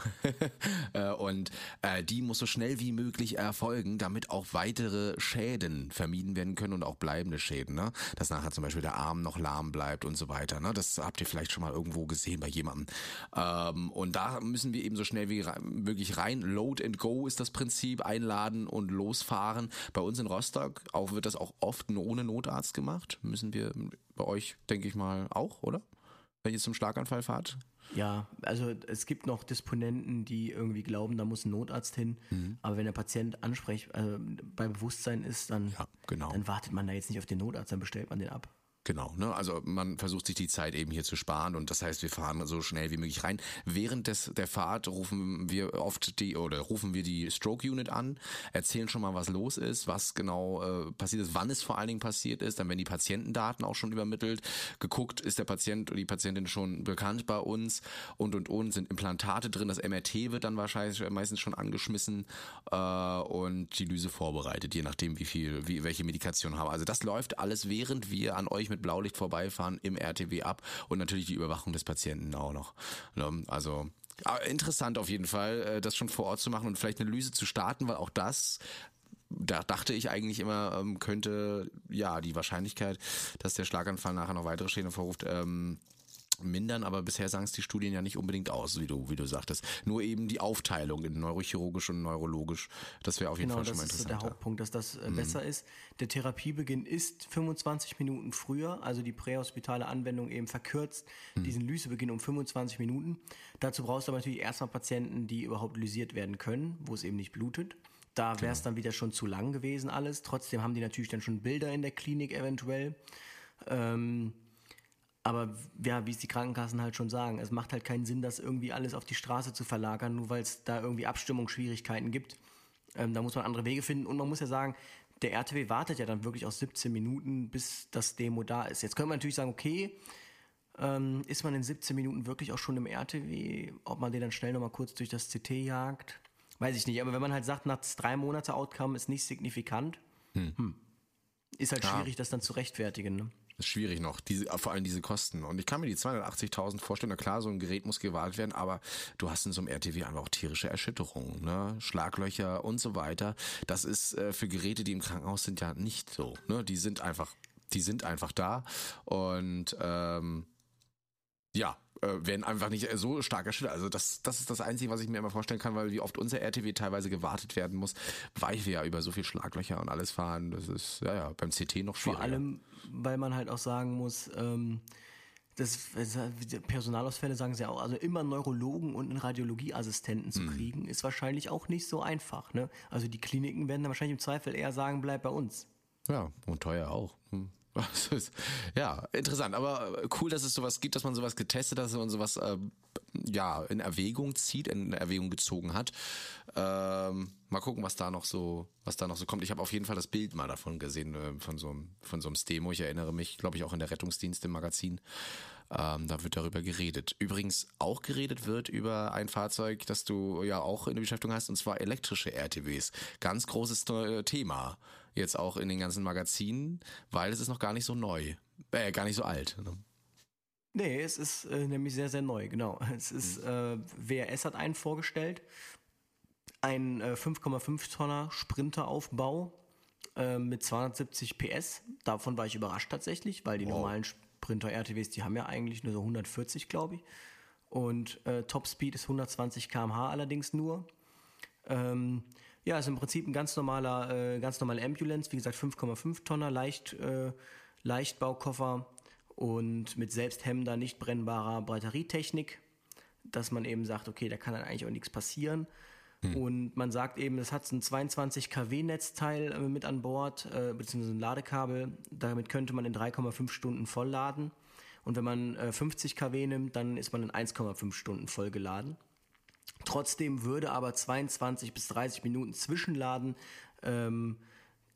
[SPEAKER 1] Äh, und äh, die muss so schnell wie möglich erfolgen, damit auch weitere Schäden vermieden werden können und auch bleibende Schäden. Ne? Dass nachher zum Beispiel der Arm noch lahm bleibt und so weiter. Ne? Das habt ihr vielleicht schon mal irgendwo gesehen bei jemandem. Ähm, und da müssen wir eben so schnell wie möglich rein. Load and go ist das Prinzip. Einladen und losfahren. Bei uns in Rostock auch wird das auch oft ohne Notarzt gemacht. Müssen wir bei euch, denke ich mal, auch, oder? Wenn ihr zum Schlaganfall fahrt?
[SPEAKER 3] Ja, also es gibt noch Disponenten, die irgendwie glauben, da muss ein Notarzt hin. Mhm. Aber wenn der Patient ansprech, äh, bei Bewusstsein ist, dann, ja, genau. dann wartet man da jetzt nicht auf den Notarzt, dann bestellt man den ab.
[SPEAKER 1] Genau, ne? Also man versucht sich die Zeit eben hier zu sparen und das heißt, wir fahren so schnell wie möglich rein. Während des der Fahrt rufen wir oft die oder rufen wir die Stroke Unit an, erzählen schon mal, was los ist, was genau äh, passiert ist, wann es vor allen Dingen passiert ist. Dann werden die Patientendaten auch schon übermittelt, geguckt, ist der Patient oder die Patientin schon bekannt bei uns und und und sind Implantate drin. Das MRT wird dann wahrscheinlich meistens schon angeschmissen äh, und die Lyse vorbereitet, je nachdem wie viel, wie welche Medikation haben. Also das läuft alles, während wir an euch mit mit Blaulicht vorbeifahren im RTW ab und natürlich die Überwachung des Patienten auch noch. Ne? Also interessant auf jeden Fall, äh, das schon vor Ort zu machen und vielleicht eine Lyse zu starten, weil auch das da dachte ich eigentlich immer, ähm, könnte ja die Wahrscheinlichkeit, dass der Schlaganfall nachher noch weitere Schäden hervorruft, ähm, mindern, aber bisher sagen es die Studien ja nicht unbedingt aus, wie du, wie du sagtest. Nur eben die Aufteilung in neurochirurgisch und neurologisch, das wäre auf jeden
[SPEAKER 3] genau,
[SPEAKER 1] Fall schon mal
[SPEAKER 3] interessant.
[SPEAKER 1] Genau,
[SPEAKER 3] das ist der Hauptpunkt, dass das äh, mhm. besser ist. Der Therapiebeginn ist 25 Minuten früher, also die prähospitale Anwendung eben verkürzt mhm. diesen Lysebeginn um 25 Minuten. Dazu brauchst du aber natürlich erstmal Patienten, die überhaupt lysiert werden können, wo es eben nicht blutet. Da wäre es genau. dann wieder schon zu lang gewesen alles. Trotzdem haben die natürlich dann schon Bilder in der Klinik eventuell. Ähm, aber ja, wie es die Krankenkassen halt schon sagen, es macht halt keinen Sinn, das irgendwie alles auf die Straße zu verlagern, nur weil es da irgendwie Abstimmungsschwierigkeiten gibt. Ähm, da muss man andere Wege finden. Und man muss ja sagen, der RTW wartet ja dann wirklich aus 17 Minuten, bis das Demo da ist. Jetzt könnte man natürlich sagen, okay, ähm, ist man in 17 Minuten wirklich auch schon im RTW? Ob man den dann schnell nochmal kurz durch das CT jagt? Weiß ich nicht. Aber wenn man halt sagt, nach drei Monate Outcome ist nicht signifikant, hm. Hm, ist halt ja. schwierig, das dann zu rechtfertigen. Ne?
[SPEAKER 1] Ist schwierig noch, diese, vor allem diese Kosten. Und ich kann mir die 280.000 vorstellen, na klar, so ein Gerät muss gewartet werden, aber du hast in so einem RTW einfach auch tierische Erschütterungen, ne? Schlaglöcher und so weiter. Das ist äh, für Geräte, die im Krankenhaus sind, ja nicht so. Ne? Die sind einfach, die sind einfach da. Und ähm, ja, äh, werden einfach nicht so stark erschüttert. Also das, das ist das Einzige, was ich mir immer vorstellen kann, weil wie oft unser RTW teilweise gewartet werden muss, weil wir ja über so viel Schlaglöcher und alles fahren. Das ist ja, ja beim CT noch schwieriger.
[SPEAKER 3] Vor allem, weil man halt auch sagen muss, ähm, das, Personalausfälle sagen sie ja auch, also immer Neurologen und einen Radiologieassistenten zu mhm. kriegen, ist wahrscheinlich auch nicht so einfach. Ne? Also die Kliniken werden dann wahrscheinlich im Zweifel eher sagen, bleib bei uns.
[SPEAKER 1] Ja, und teuer auch. Hm. Ja, interessant, aber äh, cool, dass es sowas gibt, dass man sowas getestet hat und sowas äh, ja in Erwägung zieht, in Erwägung gezogen hat. Ähm, mal gucken, was da noch so, was da noch so kommt. Ich habe auf jeden Fall das Bild mal davon gesehen äh, von so einem von so einem Stemo. Ich erinnere mich, glaube ich, auch in der Rettungsdienst im Magazin. Ähm, da wird darüber geredet. Übrigens auch geredet wird über ein Fahrzeug, das du ja auch in der Beschäftigung hast, und zwar elektrische RTWs. Ganz großes Thema jetzt auch in den ganzen Magazinen, weil es ist noch gar nicht so neu, äh, gar nicht so alt. Ne?
[SPEAKER 3] Nee, es ist äh, nämlich sehr, sehr neu, genau. Es ist, mhm. äh, WRS hat einen vorgestellt, ein äh, 5,5 Tonner Sprinteraufbau äh, mit 270 PS. Davon war ich überrascht tatsächlich, weil die wow. normalen Sprinter RTWs, die haben ja eigentlich nur so 140, glaube ich. Und äh, Topspeed ist 120 km/h allerdings nur. Ähm, ja, ist im Prinzip ein ganz normaler, äh, ganz normale Ambulance, wie gesagt 5,5 Tonner, leicht, äh, Leichtbaukoffer und mit selbsthemmender, nicht brennbarer Batterietechnik, dass man eben sagt, okay, da kann dann eigentlich auch nichts passieren. Hm. Und man sagt eben, es hat ein 22 kW Netzteil mit an Bord, äh, beziehungsweise ein Ladekabel. Damit könnte man in 3,5 Stunden vollladen. Und wenn man äh, 50 kW nimmt, dann ist man in 1,5 Stunden vollgeladen. Trotzdem würde aber 22 bis 30 Minuten Zwischenladen ähm,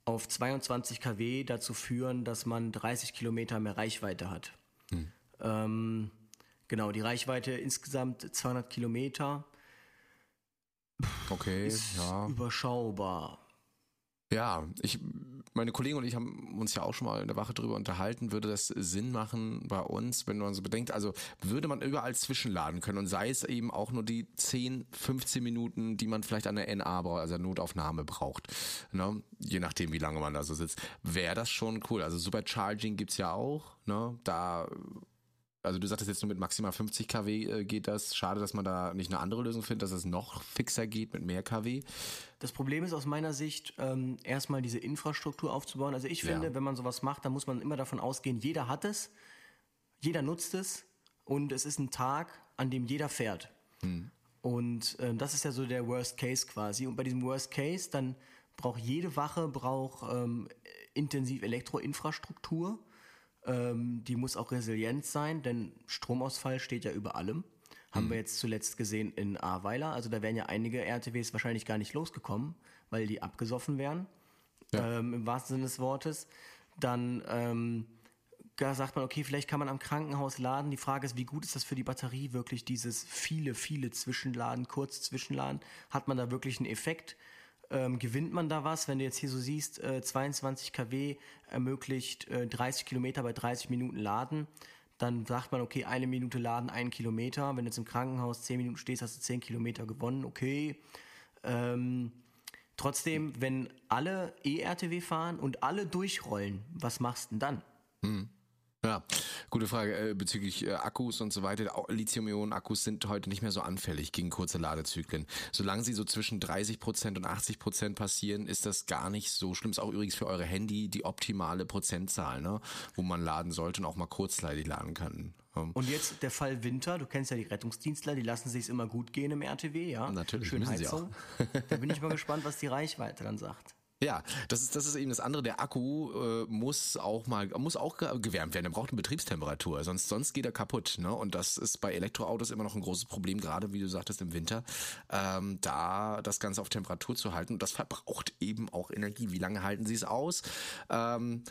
[SPEAKER 3] auf 22 kW dazu führen, dass man 30 Kilometer mehr Reichweite hat. Ähm, genau, die Reichweite insgesamt 200 Kilometer
[SPEAKER 1] Okay,
[SPEAKER 3] ist
[SPEAKER 1] ja.
[SPEAKER 3] überschaubar.
[SPEAKER 1] Ja, ich, meine Kollegen und ich haben uns ja auch schon mal in der Wache drüber unterhalten, würde das Sinn machen bei uns, wenn man so bedenkt, also würde man überall zwischenladen können und sei es eben auch nur die 10, 15 Minuten, die man vielleicht an der NA braucht, also Notaufnahme braucht, ne? je nachdem, wie lange man da so sitzt, wäre das schon cool. Also Supercharging gibt's ja auch, ne? da also du sagtest jetzt nur mit maximal 50 kW äh, geht das. Schade, dass man da nicht eine andere Lösung findet, dass es noch fixer geht mit mehr kW.
[SPEAKER 3] Das Problem ist aus meiner Sicht, ähm, erstmal diese Infrastruktur aufzubauen. Also ich finde,
[SPEAKER 1] Ja.
[SPEAKER 3] wenn man sowas macht, dann muss man immer davon ausgehen, jeder hat es, jeder nutzt es und es ist ein Tag, an dem jeder fährt. Und ähm, das ist ja so der Worst Case quasi. Und bei diesem Worst Case, dann braucht jede Wache braucht ähm, intensiv Elektroinfrastruktur. Ähm, die muss auch resilient sein, denn Stromausfall steht ja über allem. Haben wir jetzt zuletzt gesehen in Ahrweiler. Also da wären ja einige RTWs wahrscheinlich gar nicht losgekommen, weil die abgesoffen wären, ähm, im wahrsten Sinne des Wortes. Dann ähm, da sagt man, okay, vielleicht kann man am Krankenhaus laden. Die Frage ist, wie gut ist das für die Batterie wirklich, dieses viele, viele Zwischenladen, kurz Zwischenladen? Hat man da wirklich einen Effekt? Ähm, gewinnt man da was? Wenn du jetzt hier so siehst, äh, 22 kW ermöglicht äh, 30 Kilometer bei 30 Minuten Laden, dann sagt man, okay, eine Minute Laden, einen Kilometer. Wenn du jetzt im Krankenhaus 10 Minuten stehst, hast du 10 Kilometer gewonnen, okay. Ähm, trotzdem, wenn alle E-RTW fahren und alle durchrollen, was machst du denn dann?
[SPEAKER 1] Ja, gute Frage äh, bezüglich äh, Akkus und so weiter. Lithium-Ionen-Akkus sind heute nicht mehr so anfällig gegen kurze Ladezyklen. Solange sie so zwischen 30% und 80% passieren, ist das gar nicht so schlimm. Ist auch übrigens für eure Handy die optimale Prozentzahl, ne? wo man laden sollte und auch mal kurzleitig laden kann. Ähm,
[SPEAKER 3] Und jetzt der Fall Winter, du kennst ja die Rettungsdienstler, die lassen sich's immer gut gehen im RTW, ja?
[SPEAKER 1] Natürlich,
[SPEAKER 3] Schön
[SPEAKER 1] müssen sie
[SPEAKER 3] Heizung. Da bin ich mal gespannt, was die Reichweite dann sagt.
[SPEAKER 1] Ja, das ist das ist eben das andere. Der Akku äh, muss auch mal muss auch ge- gewärmt werden. Er braucht eine Betriebstemperatur, sonst sonst geht er kaputt. Ne? Und das ist bei Elektroautos immer noch ein großes Problem, gerade wie du sagtest im Winter, ähm, da das Ganze auf Temperatur zu halten. Und das verbraucht eben auch Energie. Wie lange halten sie es aus? Ähm,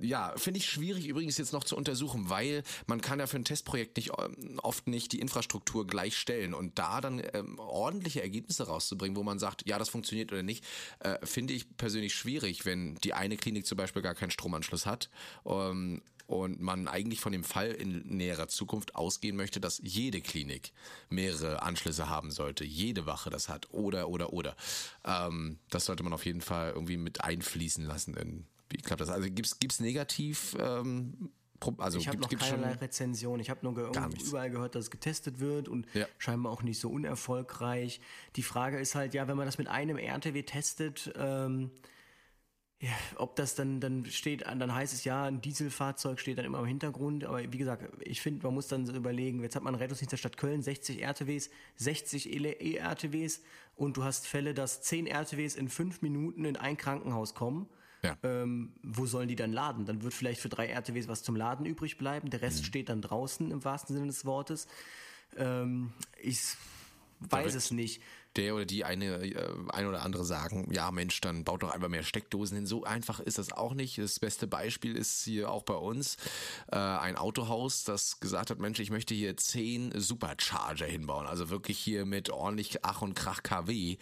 [SPEAKER 1] ja, finde ich schwierig übrigens jetzt noch zu untersuchen, weil man kann ja für ein Testprojekt nicht ähm, oft nicht die Infrastruktur gleich stellen und da dann ähm, ordentliche Ergebnisse rauszubringen, wo man sagt, ja, das funktioniert oder nicht, äh, finde ich persönlich schwierig, wenn die eine Klinik zum Beispiel gar keinen Stromanschluss hat. Ähm, und man eigentlich von dem Fall in näherer Zukunft ausgehen möchte, dass jede Klinik mehrere Anschlüsse haben sollte, jede Wache das hat, oder, oder, oder. Ähm, das sollte man auf jeden Fall irgendwie mit einfließen lassen. In, wie klappt das? Also gibt's gibt's negativ, ähm, also
[SPEAKER 3] Ich habe
[SPEAKER 1] gibt,
[SPEAKER 3] noch keinerlei Rezension. Ich habe nur ge überall gehört, dass es getestet wird und
[SPEAKER 1] Ja.
[SPEAKER 3] scheinbar auch nicht so unerfolgreich. Die Frage ist halt, ja, wenn man das mit einem RTW testet, ähm, ja, ob das dann, dann steht, dann heißt es ja, ein Dieselfahrzeug steht dann immer im Hintergrund. Aber wie gesagt, ich finde, man muss dann so überlegen, jetzt hat man Rettungsdienst der Stadt Köln, 60 RTWs, 60 E-RTWs und du hast Fälle, dass 10 RTWs in fünf Minuten in ein Krankenhaus kommen.
[SPEAKER 1] Ja.
[SPEAKER 3] Ähm, wo sollen die dann laden? Dann wird vielleicht für drei RTWs was zum Laden übrig bleiben. Der
[SPEAKER 1] Mhm.
[SPEAKER 3] Rest steht dann draußen im wahrsten Sinne des Wortes. Ähm, ich weiß es nicht.
[SPEAKER 1] Der oder die eine, äh, ein oder andere sagen, ja Mensch, dann baut doch einfach mehr Steckdosen hin. So einfach ist das auch nicht. Das beste Beispiel ist hier auch bei uns äh, ein Autohaus, das gesagt hat, Mensch, ich möchte hier zehn Supercharger hinbauen. Also wirklich hier mit ordentlich Ach und Krach KW.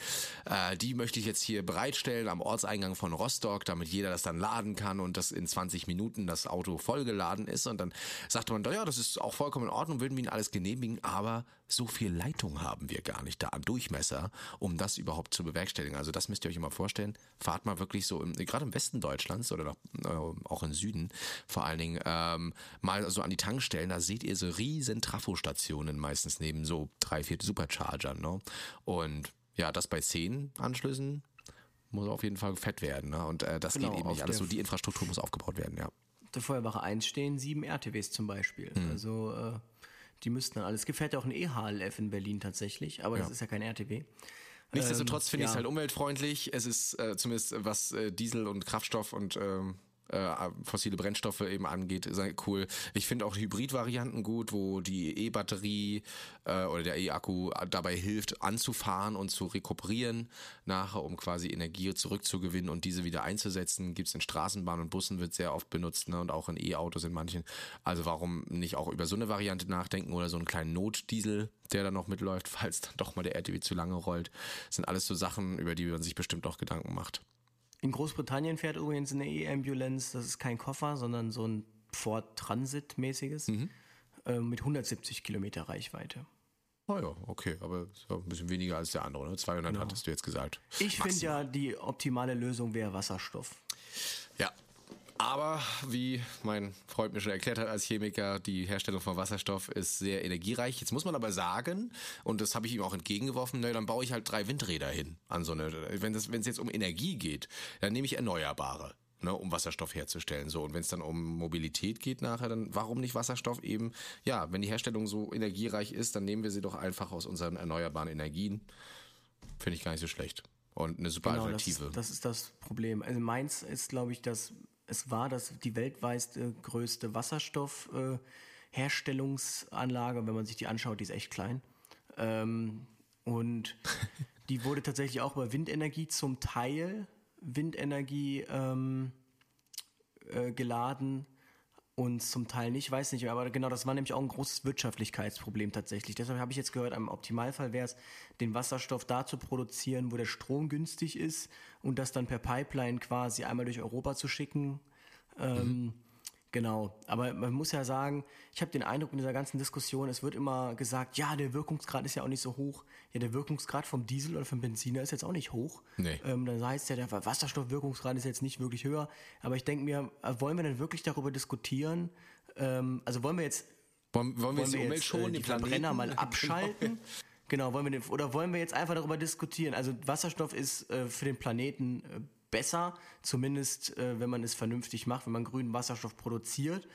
[SPEAKER 1] Äh, die möchte ich jetzt hier bereitstellen am Ortseingang von Rostock, damit jeder das dann laden kann und das in 20 Minuten das Auto vollgeladen ist. Und dann sagte man, ja, das ist auch vollkommen in Ordnung, würden wir Ihnen alles genehmigen, aber so viel Leitung haben wir gar nicht da an Durchmesser, um das überhaupt zu bewerkstelligen. Also das müsst ihr euch immer vorstellen. Fahrt mal wirklich so, im, gerade im Westen Deutschlands oder noch, äh, auch im Süden vor allen Dingen, ähm, mal so an die Tankstellen, da seht ihr so riesen Trafostationen meistens neben so drei, vier Superchargern. Ne? Und ja, das bei zehn Anschlüssen muss auf jeden Fall fett werden. Ne? Und äh, das
[SPEAKER 3] Genau,
[SPEAKER 1] geht eben nicht alles so. Die Infrastruktur muss aufgebaut werden, ja.
[SPEAKER 3] der Feuerwache 1 stehen sieben RTWs zum Beispiel.
[SPEAKER 1] Hm.
[SPEAKER 3] Also äh, die müssten dann alles. Es gibt ja auch ein E-HLF in Berlin tatsächlich, aber das
[SPEAKER 1] Ja.
[SPEAKER 3] ist ja kein RTW.
[SPEAKER 1] Nichtsdestotrotz
[SPEAKER 3] Ähm,
[SPEAKER 1] finde ich es
[SPEAKER 3] ja.
[SPEAKER 1] halt umweltfreundlich. Es ist äh, zumindest äh, was äh, Diesel und Kraftstoff und ähm, äh, fossile Brennstoffe eben angeht, ist cool. Ich finde auch Hybrid-Varianten gut, wo die E-Batterie äh, oder der E-Akku dabei hilft, anzufahren und zu rekuperieren nachher, um quasi Energie zurückzugewinnen und diese wieder einzusetzen. Gibt es in Straßenbahnen und Bussen, wird sehr oft benutzt ne? und auch in E-Autos in manchen. Also warum nicht auch über so eine Variante nachdenken oder so einen kleinen Notdiesel, der dann noch mitläuft, falls dann doch mal der RTW zu lange rollt. Das sind alles so Sachen, über die man sich bestimmt auch Gedanken macht.
[SPEAKER 3] In Großbritannien fährt übrigens eine E-Ambulance, das ist kein Koffer, sondern so ein Ford Transit-mäßiges
[SPEAKER 1] Mhm.
[SPEAKER 3] äh, mit 170 Kilometer Reichweite.
[SPEAKER 1] Oh ja, okay, aber ein bisschen weniger als der andere. Ne? 200 hattest du jetzt gesagt.
[SPEAKER 3] Ich finde ja, die optimale Lösung wäre Wasserstoff.
[SPEAKER 1] Ja. Aber wie mein Freund mir schon erklärt hat als Chemiker, die Herstellung von Wasserstoff ist sehr energiereich. Jetzt muss man aber sagen, und das habe ich ihm auch entgegengeworfen, na, dann baue ich halt drei Windräder hin an so eine. Wenn es jetzt um Energie geht, dann nehme ich Erneuerbare. Ne, um Wasserstoff herzustellen. So, und wenn es dann um Mobilität geht nachher, dann warum nicht Wasserstoff eben? Ja, wenn die Herstellung so energiereich ist, dann nehmen wir sie doch einfach aus unseren erneuerbaren Energien. Finde ich gar nicht so schlecht. Und eine super
[SPEAKER 3] Genau, das,
[SPEAKER 1] Alternative.
[SPEAKER 3] das ist das Problem. Also Mainz ist, glaube ich, das, es war das die weltweit äh, größte Wasserstoffherstellungsanlage. Wenn man sich die anschaut, die ist echt klein. Ähm, und die wurde tatsächlich auch über Windenergie zum Teil Windenergie ähm, äh, geladen und zum Teil nicht, weiß nicht aber genau, das war nämlich auch ein großes Wirtschaftlichkeitsproblem tatsächlich. Deshalb habe ich jetzt gehört, im Optimalfall wäre es, den Wasserstoff da zu produzieren, wo der Strom günstig ist und das dann per Pipeline quasi einmal durch Europa zu schicken. Ähm, Genau, aber man muss ja sagen, ich habe den Eindruck in dieser ganzen Diskussion, es wird immer gesagt, ja, der Wirkungsgrad ist ja auch nicht so hoch. Ja, der Wirkungsgrad vom Diesel oder vom Benziner ist jetzt auch nicht hoch.
[SPEAKER 1] Nee.
[SPEAKER 3] Ähm, dann heißt ja, der Wasserstoffwirkungsgrad ist jetzt nicht wirklich höher. Aber ich denke mir, äh, wollen wir denn wirklich darüber diskutieren? Ähm, also wollen wir jetzt
[SPEAKER 1] wollen, wollen wir jetzt
[SPEAKER 3] wollen wir
[SPEAKER 1] Umwelt
[SPEAKER 3] jetzt,
[SPEAKER 1] schonen,
[SPEAKER 3] äh,
[SPEAKER 1] die
[SPEAKER 3] die Verbrenner mal
[SPEAKER 1] Planeten?
[SPEAKER 3] abschalten? Genau, wollen wir den, oder wollen wir jetzt einfach darüber diskutieren? Also Wasserstoff ist äh, für den Planeten äh, besser, zumindest äh, wenn man es vernünftig macht, wenn man grünen Wasserstoff produziert.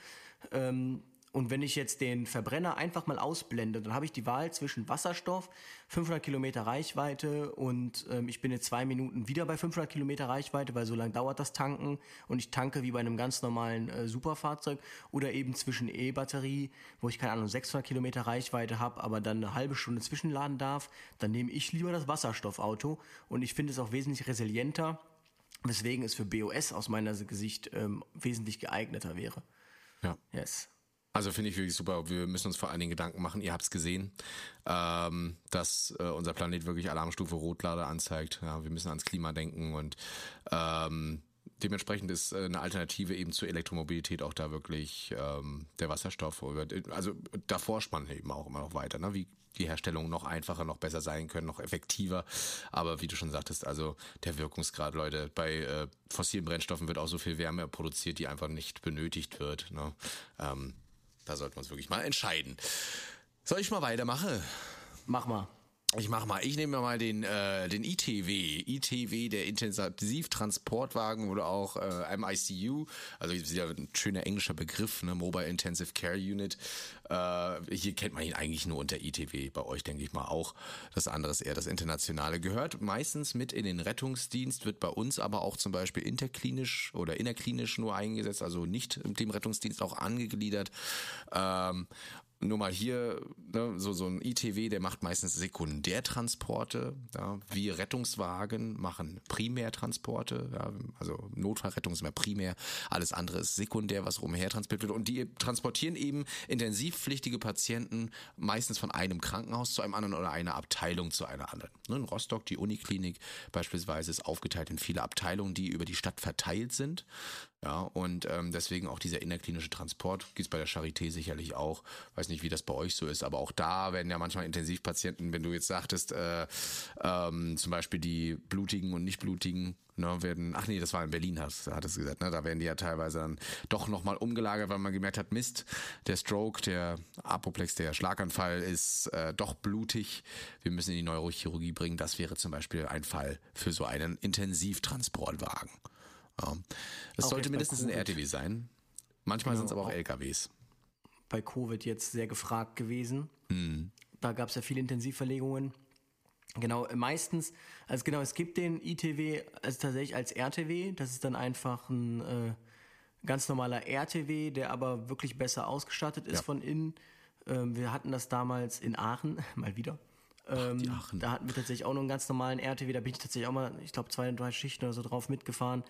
[SPEAKER 3] Ähm, und wenn ich jetzt den Verbrenner einfach mal ausblende, dann habe ich die Wahl zwischen Wasserstoff, 500 Kilometer Reichweite und ähm, ich bin in zwei Minuten wieder bei 500 Kilometer Reichweite, weil so lange dauert das Tanken und ich tanke wie bei einem ganz normalen äh, Superfahrzeug oder eben zwischen E-Batterie, wo ich keine Ahnung 600 Kilometer Reichweite habe, aber dann eine halbe Stunde zwischenladen darf, dann nehme ich lieber das Wasserstoffauto und ich finde es auch wesentlich resilienter, weswegen es für BOS aus meiner Sicht ähm, wesentlich geeigneter wäre.
[SPEAKER 1] Ja.
[SPEAKER 3] Yes.
[SPEAKER 1] Also finde ich wirklich super. Wir müssen uns vor allen Dingen Gedanken machen. Ihr habt es gesehen, ähm, dass äh, unser Planet wirklich Alarmstufe Rotlade anzeigt. Ja, wir müssen ans Klima denken und ähm, dementsprechend ist äh, eine Alternative eben zur Elektromobilität auch da wirklich ähm, der Wasserstoff. Also da forscht man eben auch immer noch weiter, ne? wie die Herstellung noch einfacher, noch besser sein können, noch effektiver. Aber wie du schon sagtest, also der Wirkungsgrad, Leute, bei äh, fossilen Brennstoffen wird auch so viel Wärme produziert, die einfach nicht benötigt wird. Ne? Ähm, da sollten wir uns wirklich mal entscheiden. Soll ich mal weitermachen?
[SPEAKER 3] Mach mal.
[SPEAKER 1] Ich mach mal, ich nehme mal den, äh, den ITW. ITW, der Intensivtransportwagen oder auch äh, MICU, also wieder ein schöner englischer Begriff, ne? Mobile Intensive Care Unit. Äh, hier kennt man ihn eigentlich nur unter ITW, bei euch denke ich mal auch. Das andere ist eher das Internationale. Gehört meistens mit in den Rettungsdienst, wird bei uns aber auch zum Beispiel interklinisch oder innerklinisch nur eingesetzt, also nicht dem Rettungsdienst auch angegliedert. Ähm, nur mal hier, ne, so, so ein ITW, der macht meistens Sekundärtransporte. Ja. Wir Rettungswagen machen Primärtransporte. Ja. Also Notfallrettung ist immer primär, alles andere ist sekundär, was rumher transportiert wird. Und die transportieren eben intensivpflichtige Patienten meistens von einem Krankenhaus zu einem anderen oder einer Abteilung zu einer anderen. Ne, in Rostock, die Uniklinik beispielsweise, ist aufgeteilt in viele Abteilungen, die über die Stadt verteilt sind. Ja, und ähm, deswegen auch dieser innerklinische Transport gibt's bei der Charité sicherlich auch. Weiß nicht, wie das bei euch so ist, aber auch da werden ja manchmal Intensivpatienten, wenn du jetzt sagtest, äh, ähm, zum Beispiel die blutigen und nicht blutigen, ne, werden, ach nee, das war in Berlin, hast, hattest du gesagt, ne, da werden die ja teilweise dann doch nochmal umgelagert, weil man gemerkt hat, Mist, der Stroke, der Apoplex, der Schlaganfall ist äh, doch blutig. Wir müssen in die Neurochirurgie bringen. Das wäre zum Beispiel ein Fall für so einen Intensivtransportwagen. Ja. Es
[SPEAKER 3] Auch
[SPEAKER 1] sollte mindestens ein. RTW sein. Manchmal
[SPEAKER 3] Genau,
[SPEAKER 1] sind es aber auch
[SPEAKER 3] auch-
[SPEAKER 1] LKWs.
[SPEAKER 3] bei Covid jetzt sehr gefragt gewesen.
[SPEAKER 1] Mhm.
[SPEAKER 3] Da gab es ja viele Intensivverlegungen. Genau, meistens, also genau, es gibt den ITW also tatsächlich als RTW, das ist dann einfach ein, äh, ganz normaler RTW, der aber wirklich besser ausgestattet ist
[SPEAKER 1] Ja.
[SPEAKER 3] von innen. Ähm, wir hatten das damals in Aachen, mal wieder. Ähm,
[SPEAKER 1] die Aachen.
[SPEAKER 3] Da hatten wir tatsächlich auch noch einen ganz normalen RTW, da bin ich tatsächlich auch mal, ich glaube, zwei, drei Schichten oder so drauf mitgefahren.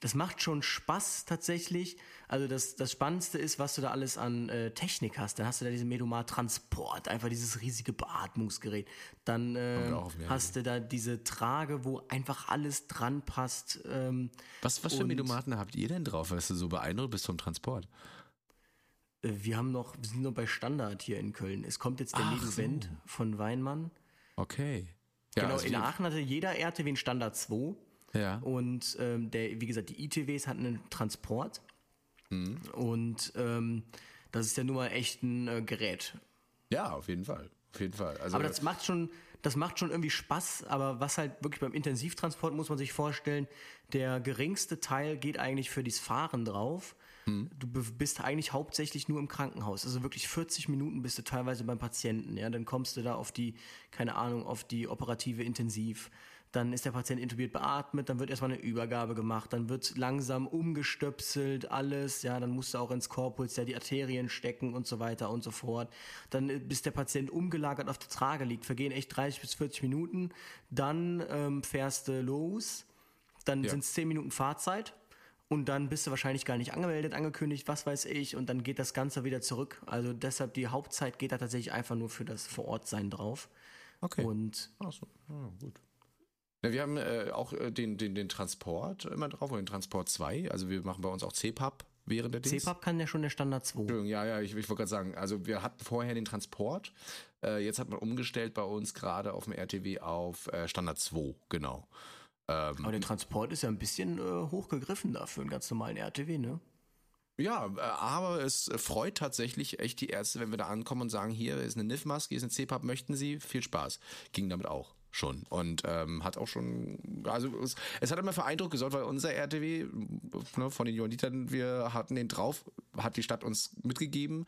[SPEAKER 3] Das macht schon Spaß tatsächlich. Also das, das Spannendste ist, was du da alles an äh, Technik hast. Dann hast du da diesen Medomar Transport, einfach dieses riesige Beatmungsgerät. Dann
[SPEAKER 1] dem
[SPEAKER 3] hast du da diese Trage, wo einfach alles dran passt. Ähm,
[SPEAKER 1] Was, was für Medomaten habt ihr denn drauf, was du so beeindruckt bist vom Transport?
[SPEAKER 3] Äh, Wir haben noch, wir sind noch bei Standard hier in Köln. Es kommt jetzt der Nebenvent
[SPEAKER 1] so.
[SPEAKER 3] von Weinmann.
[SPEAKER 1] Okay.
[SPEAKER 3] genau,
[SPEAKER 1] also
[SPEAKER 3] in Aachen hatte jeder RTW einen Standard 2.
[SPEAKER 1] Ja.
[SPEAKER 3] Und ähm, der, wie gesagt, die ITWs hatten einen Transport.
[SPEAKER 1] Mhm.
[SPEAKER 3] Und ähm, das ist ja nun mal echt ein äh, Gerät.
[SPEAKER 1] Ja, auf jeden Fall. Auf jeden Fall. Also,
[SPEAKER 3] Aber das macht schon, das macht schon irgendwie Spaß. Aber was halt wirklich beim Intensivtransport muss man sich vorstellen, der geringste Teil geht eigentlich für das Fahren drauf.
[SPEAKER 1] Hm.
[SPEAKER 3] Du bist eigentlich hauptsächlich nur im Krankenhaus. Also wirklich 40 Minuten bist du teilweise beim Patienten. Ja, dann kommst du da auf die, keine Ahnung, auf die operative Intensiv. Dann ist der Patient intubiert beatmet, dann wird erstmal eine Übergabe gemacht, dann wird langsam umgestöpselt, alles, ja, dann musst du auch ins Korpus ja die Arterien stecken und so weiter und so fort. Dann, äh, bis der Patient umgelagert auf der Trage liegt, vergehen echt 30 bis 40 Minuten. Dann ähm, fährst du los, dann
[SPEAKER 1] Ja.
[SPEAKER 3] sind es 10 Minuten Fahrzeit und dann bist du wahrscheinlich gar nicht angemeldet, angekündigt, was weiß ich, und dann geht das Ganze wieder zurück. Also deshalb die Hauptzeit geht da tatsächlich einfach nur für das Vorortsein drauf.
[SPEAKER 1] okay.
[SPEAKER 3] Und
[SPEAKER 1] Ach so, ja, gut. Ja, wir haben äh, auch äh, den, den, den Transport immer drauf, und den Transport 2. Also wir machen bei uns auch CPAP während der Dings.
[SPEAKER 3] CPAP kann ja schon der Standard 2.
[SPEAKER 1] Entschuldigung, ja, ja, ich, ich wollte gerade sagen, also wir hatten vorher den Transport, äh, jetzt hat man umgestellt bei uns gerade auf dem RTW auf äh, Standard 2, genau. Ähm,
[SPEAKER 3] Aber der Transport ist ja ein bisschen äh, hochgegriffen da für einen ganz normalen RTW, ne?
[SPEAKER 1] Ja, äh, aber es freut tatsächlich echt die Ärzte, wenn wir da ankommen und sagen, hier ist eine NIF-Maske, hier ist eine CPAP, möchten Sie? Viel Spaß. Ging damit auch schon. Und ähm, hat auch schon, also es, es hat immer für Eindruck gesorgt, weil unser RTW ne, von den Johannitern, wir hatten den drauf, hat die Stadt uns mitgegeben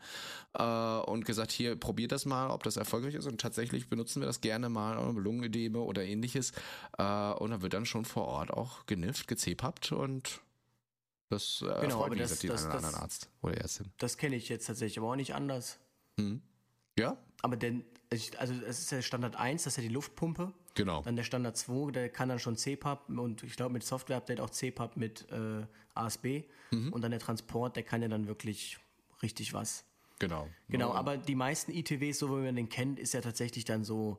[SPEAKER 1] äh, und gesagt, hier probiert das mal, ob das erfolgreich ist. Und tatsächlich benutzen wir das gerne mal, Lungenödeme oder ähnliches. Äh, und dann wird dann schon vor Ort auch genifft, gezepappt und das äh,
[SPEAKER 3] Genau,
[SPEAKER 1] freut,
[SPEAKER 3] aber
[SPEAKER 1] wie
[SPEAKER 3] das-
[SPEAKER 1] den
[SPEAKER 3] das-
[SPEAKER 1] einen
[SPEAKER 3] das-
[SPEAKER 1] anderen Arzt oder Ärztin.
[SPEAKER 3] Das kenne ich jetzt tatsächlich, aber auch nicht anders.
[SPEAKER 1] Ja,
[SPEAKER 3] Aber denn, also es ist der Standard 1, das ist ja die Luftpumpe.
[SPEAKER 1] genau.
[SPEAKER 3] Dann der Standard 2, der kann dann schon CPAP und ich glaube mit Software-Update auch CPAP mit äh, ASB.
[SPEAKER 1] Mhm.
[SPEAKER 3] Und dann der Transport, der kann ja dann wirklich richtig was.
[SPEAKER 1] Genau.
[SPEAKER 3] Genau, aber die meisten ITWs, so wie man den kennt, ist ja tatsächlich dann so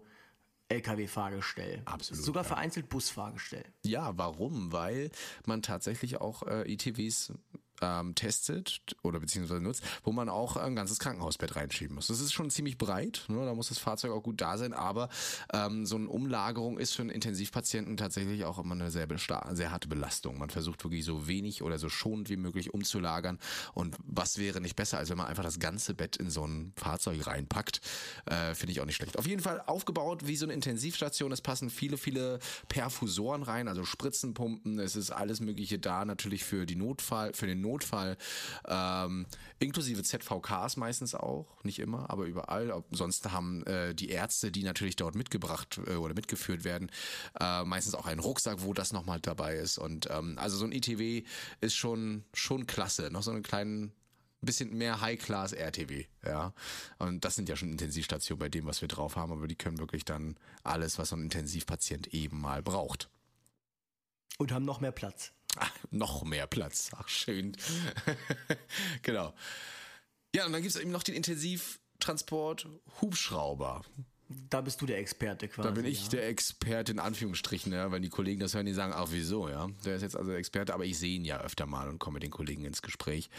[SPEAKER 3] LKW-Fahrgestell.
[SPEAKER 1] Absolut,
[SPEAKER 3] Sogar
[SPEAKER 1] ja.
[SPEAKER 3] vereinzelt Busfahrgestell.
[SPEAKER 1] Ja, warum? Weil man tatsächlich auch äh, ITWs ähm, testet oder beziehungsweise nutzt, wo man auch ein ganzes Krankenhausbett reinschieben muss. Das ist schon ziemlich breit, ne? da muss das Fahrzeug auch gut da sein, aber ähm, so eine Umlagerung ist für einen Intensivpatienten tatsächlich auch immer eine sehr, sehr harte Belastung. Man versucht wirklich so wenig oder so schonend wie möglich umzulagern und was wäre nicht besser, als wenn man einfach das ganze Bett in so ein Fahrzeug reinpackt, äh, finde ich auch nicht schlecht. Auf jeden Fall aufgebaut wie so eine Intensivstation, es passen viele, viele Perfusoren rein, also Spritzenpumpen, es ist alles mögliche da, natürlich für die Notfall, für den Notfall, ähm, inklusive ZVKs meistens auch, nicht immer, aber überall. Sonst haben äh, die Ärzte, die natürlich dort mitgebracht äh, oder mitgeführt werden, äh, meistens auch einen Rucksack, wo das nochmal dabei ist. Und ähm, also so ein ITW ist schon schon klasse, noch so einen kleinen bisschen mehr High-Class RTW, ja. Und das sind ja schon Intensivstationen bei dem, was wir drauf haben, aber die können wirklich dann alles, was so ein Intensivpatient eben mal braucht.
[SPEAKER 3] Und haben noch mehr Platz.
[SPEAKER 1] Ach, noch mehr Platz. Ach, schön. genau. Ja, und dann gibt es eben noch den Intensivtransport Hubschrauber.
[SPEAKER 3] Da bist du der Experte quasi.
[SPEAKER 1] Da bin ich
[SPEAKER 3] ja.
[SPEAKER 1] der Experte in Anführungsstrichen, ja, wenn die Kollegen das hören, die sagen, ach wieso, ja. Der ist jetzt also der Experte, aber ich sehe ihn ja öfter mal und komme mit den Kollegen ins Gespräch.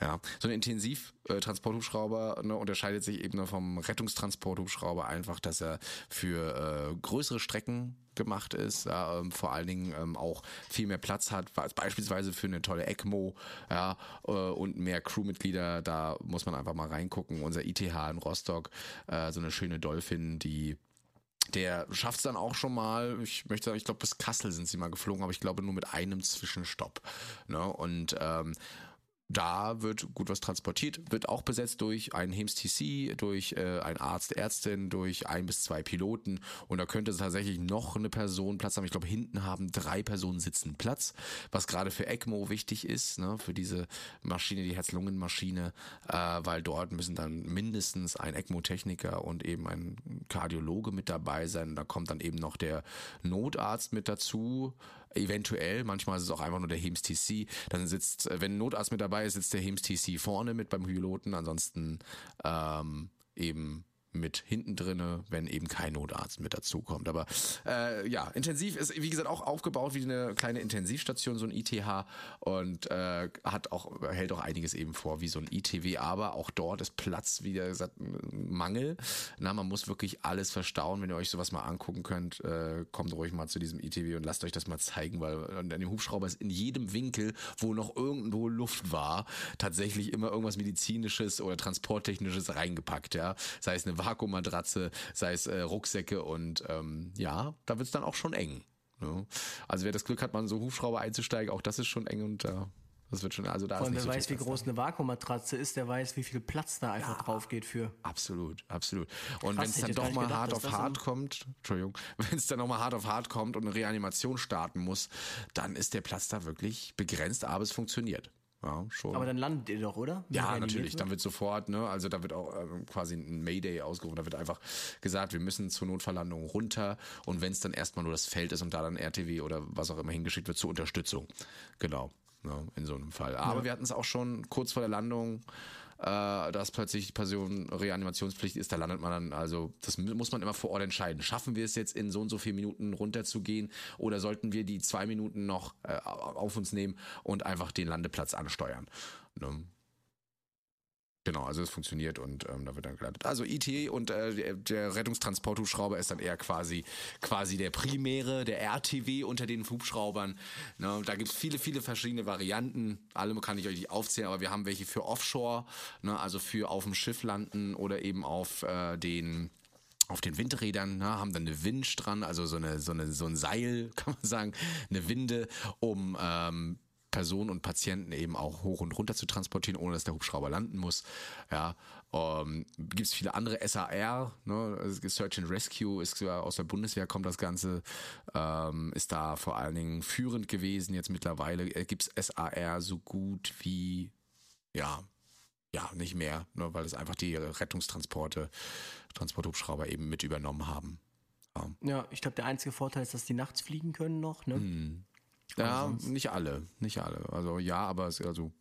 [SPEAKER 1] Ja. So ein Intensivtransporthubschrauber ne, unterscheidet sich eben vom Rettungstransporthubschrauber einfach, dass er für äh, größere Strecken gemacht ist, ja, ähm, vor allen Dingen ähm, auch viel mehr Platz hat, beispielsweise für eine tolle ECMO ja, äh, und mehr Crewmitglieder, da muss man einfach mal reingucken. Unser ITH in Rostock, äh, so eine schöne Dolphin, die der schafft es dann auch schon mal, ich möchte sagen, ich glaube bis Kassel sind sie mal geflogen, aber ich glaube nur mit einem Zwischenstopp. Ne? Und ähm, da wird gut was transportiert, wird auch besetzt durch einen HEMS TC, durch äh, einen Arzt, Ärztin, durch ein bis zwei Piloten und da könnte tatsächlich noch eine Person Platz haben. Ich glaube, hinten haben drei Personen sitzen Platz, was gerade für ECMO wichtig ist, ne, für diese Maschine, die Herz-Lungen-Maschine, äh, weil dort müssen dann mindestens ein ECMO-Techniker und eben ein Kardiologe mit dabei sein. Da kommt dann eben noch der Notarzt mit dazu, eventuell, manchmal ist es auch einfach nur der HEMS TC. Dann sitzt, wenn ein Notarzt mit dabei ist, sitzt der HEMS TC vorne mit beim Piloten, ansonsten ähm, eben mit hinten drinne, wenn eben kein Notarzt mit dazukommt. Aber äh, ja, intensiv ist wie gesagt auch aufgebaut wie eine kleine Intensivstation, so ein ITH und äh, hat auch hält auch einiges eben vor wie so ein ITW. Aber auch dort ist Platz, wie gesagt, Mangel. Na, man muss wirklich alles verstauen. Wenn ihr euch sowas mal angucken könnt, äh, kommt ruhig mal zu diesem ITW und lasst euch das mal zeigen, weil an dem Hubschrauber ist in jedem Winkel, wo noch irgendwo Luft war, tatsächlich immer irgendwas medizinisches oder transporttechnisches reingepackt. Ja, sei es eine Vakuummatratze, sei es äh, Rucksäcke und ähm, ja, da wird's dann auch schon eng. Ne? Also wer das Glück hat, mal so Hubschrauber einzusteigen, auch das ist schon eng und äh, das wird schon, also da
[SPEAKER 3] Vor
[SPEAKER 1] ist
[SPEAKER 3] wer
[SPEAKER 1] nicht
[SPEAKER 3] weiß,
[SPEAKER 1] so
[SPEAKER 3] wie groß eine Vakuummatratze ist, der weiß, wie viel Platz da einfach drauf geht für.
[SPEAKER 1] Absolut, absolut. Und wenn es dann doch mal
[SPEAKER 3] gedacht,
[SPEAKER 1] hart auf hart kommt, Entschuldigung, wenn es dann noch mal hart auf hart kommt und eine Reanimation starten muss, dann ist der Platz da wirklich begrenzt, aber es funktioniert. Ja, schon.
[SPEAKER 3] Aber dann landet ihr doch, oder? Wenn
[SPEAKER 1] Ja, natürlich.
[SPEAKER 3] wird?
[SPEAKER 1] Dann wird sofort, ne, also da wird auch ähm, quasi ein Mayday ausgerufen. Da wird einfach gesagt, wir müssen zur Notfalllandung runter und wenn es dann erstmal nur das Feld ist und da dann RTW oder was auch immer hingeschickt wird zur Unterstützung. Genau. Ne, in so einem Fall. Aber wir hatten es auch schon kurz vor der Landung, äh, dass plötzlich die Person Reanimationspflicht ist, da landet man dann, also das mu- muss man immer vor Ort entscheiden. Schaffen wir es jetzt in so und so vier Minuten runterzugehen oder sollten wir die zwei Minuten noch äh, auf uns nehmen und einfach den Landeplatz ansteuern? Ne? Genau, also es funktioniert und ähm, da wird dann gelandet. Also IT und äh, der, Rettungstransporthubschrauber ist dann eher quasi quasi der primäre, der RTW unter den Hubschraubern. Ne, da gibt es viele, viele verschiedene Varianten. Alle kann ich euch nicht aufzählen, aber wir haben welche für Offshore, ne, also für auf dem Schiff landen oder eben auf äh, den auf den Windrädern, ne, haben dann eine Winch dran, also so eine, so eine, so ein Seil, kann man sagen, eine Winde, um ähm, Personen und Patienten eben auch hoch und runter zu transportieren, ohne dass der Hubschrauber landen muss. Ja, ähm, gibt es viele andere SAR, ne, Search and Rescue ist ja aus der Bundeswehr kommt das Ganze, ähm, ist da vor allen Dingen führend gewesen. Jetzt mittlerweile äh, gibt es SAR so gut wie ja ja, nicht mehr, ne, weil es einfach die Rettungstransporte, Transporthubschrauber eben mit übernommen haben.
[SPEAKER 3] Ja, ich glaube, der einzige Vorteil ist, dass die nachts fliegen können noch, ne?
[SPEAKER 1] Hm. Ja, nicht alle, nicht alle. Also ja, aber es also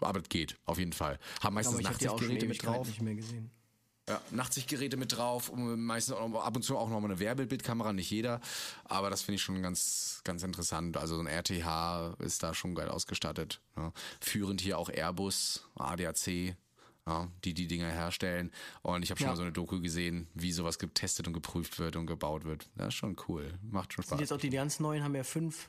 [SPEAKER 1] aber es geht, auf jeden Fall. Haben meistens Nachtsichtgeräte mit drauf.
[SPEAKER 3] nicht mehr gesehen.
[SPEAKER 1] Ja, Nachtsichtgeräte mit drauf, meistens auch ab und zu auch noch mal eine Wehrbildkamera, nicht jeder. Aber das finde ich schon ganz, ganz interessant. Also so ein RTH ist da schon geil ausgestattet. Ja. Führend hier auch Airbus, ADAC, ja, die die Dinger herstellen. Und ich habe schon
[SPEAKER 3] Ja.
[SPEAKER 1] mal so eine Doku gesehen, wie sowas getestet und geprüft wird und gebaut wird. Das ist schon cool. Macht schon
[SPEAKER 3] Sind
[SPEAKER 1] Spaß.
[SPEAKER 3] jetzt auch die ganz neuen, haben ja fünf,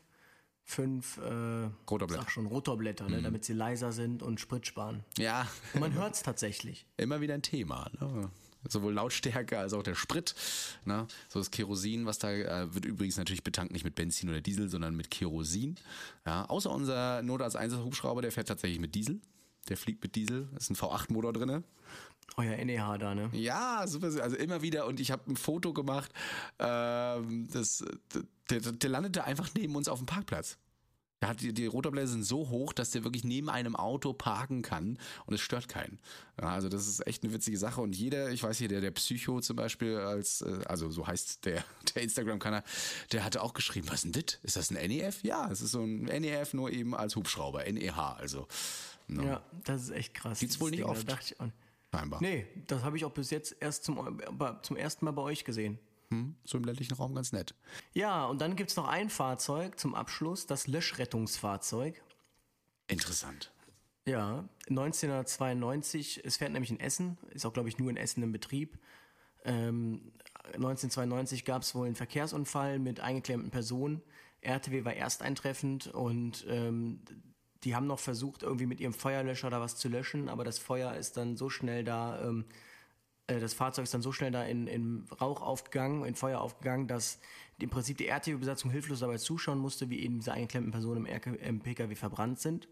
[SPEAKER 3] fünf äh,
[SPEAKER 1] Rotorblätter.
[SPEAKER 3] sag schon, Rotorblätter, ne, damit sie leiser sind und Sprit sparen.
[SPEAKER 1] Ja,
[SPEAKER 3] Und man hört es tatsächlich.
[SPEAKER 1] immer wieder ein Thema. Ne? Sowohl Lautstärke als auch der Sprit. Ne? So das Kerosin, was da äh, wird übrigens natürlich betankt, nicht mit Benzin oder Diesel, sondern mit Kerosin. Ja, außer unser Notarzt 1 Hubschrauber, der fährt tatsächlich mit Diesel. Der fliegt mit Diesel. Ist ein V8-Motor drinne.
[SPEAKER 3] Euer NEH da, ne?
[SPEAKER 1] Ja, super. Also immer wieder. Und ich habe ein Foto gemacht. Ähm, das, der, der landete einfach neben uns auf dem Parkplatz. Der hat, die, die Rotorblätter sind so hoch, dass der wirklich neben einem Auto parken kann und es stört keinen. Ja, also das ist echt eine witzige Sache und jeder, ich weiß hier, der, der Psycho zum Beispiel als, äh, also so heißt der, der Instagram-Kanal, der hatte auch geschrieben, was ist denn das? Ist das ein NEF? Ja, es ist so ein NEF, nur eben als Hubschrauber, NEH, also. No.
[SPEAKER 3] Ja, das ist echt krass.
[SPEAKER 1] Gibt's wohl nicht
[SPEAKER 3] Ding, da
[SPEAKER 1] oft.
[SPEAKER 3] dachte ich
[SPEAKER 1] Scheinbar.
[SPEAKER 3] Nee, das habe ich auch bis jetzt erst zum, zum ersten Mal bei euch gesehen.
[SPEAKER 1] Hm, so im ländlichen Raum ganz nett.
[SPEAKER 3] Ja, und dann gibt es noch ein Fahrzeug zum Abschluss, das Löschrettungsfahrzeug.
[SPEAKER 1] Interessant.
[SPEAKER 3] Ja, 1992, es fährt nämlich in Essen, ist auch, glaube ich, nur in Essen im Betrieb. Ähm, 1992 gab es wohl einen Verkehrsunfall mit eingeklemmten Personen. RTW war ersteintreffend und ähm, die haben noch versucht, irgendwie mit ihrem Feuerlöscher da was zu löschen, aber das Feuer ist dann so schnell da ähm, Äh, das Fahrzeug ist dann so schnell da in, in Rauch aufgegangen, in Feuer aufgegangen, dass im Prinzip die RTW-Besatzung hilflos dabei zuschauen musste, wie eben diese eingeklemmten Personen im, RK, im PKW verbrannt sind.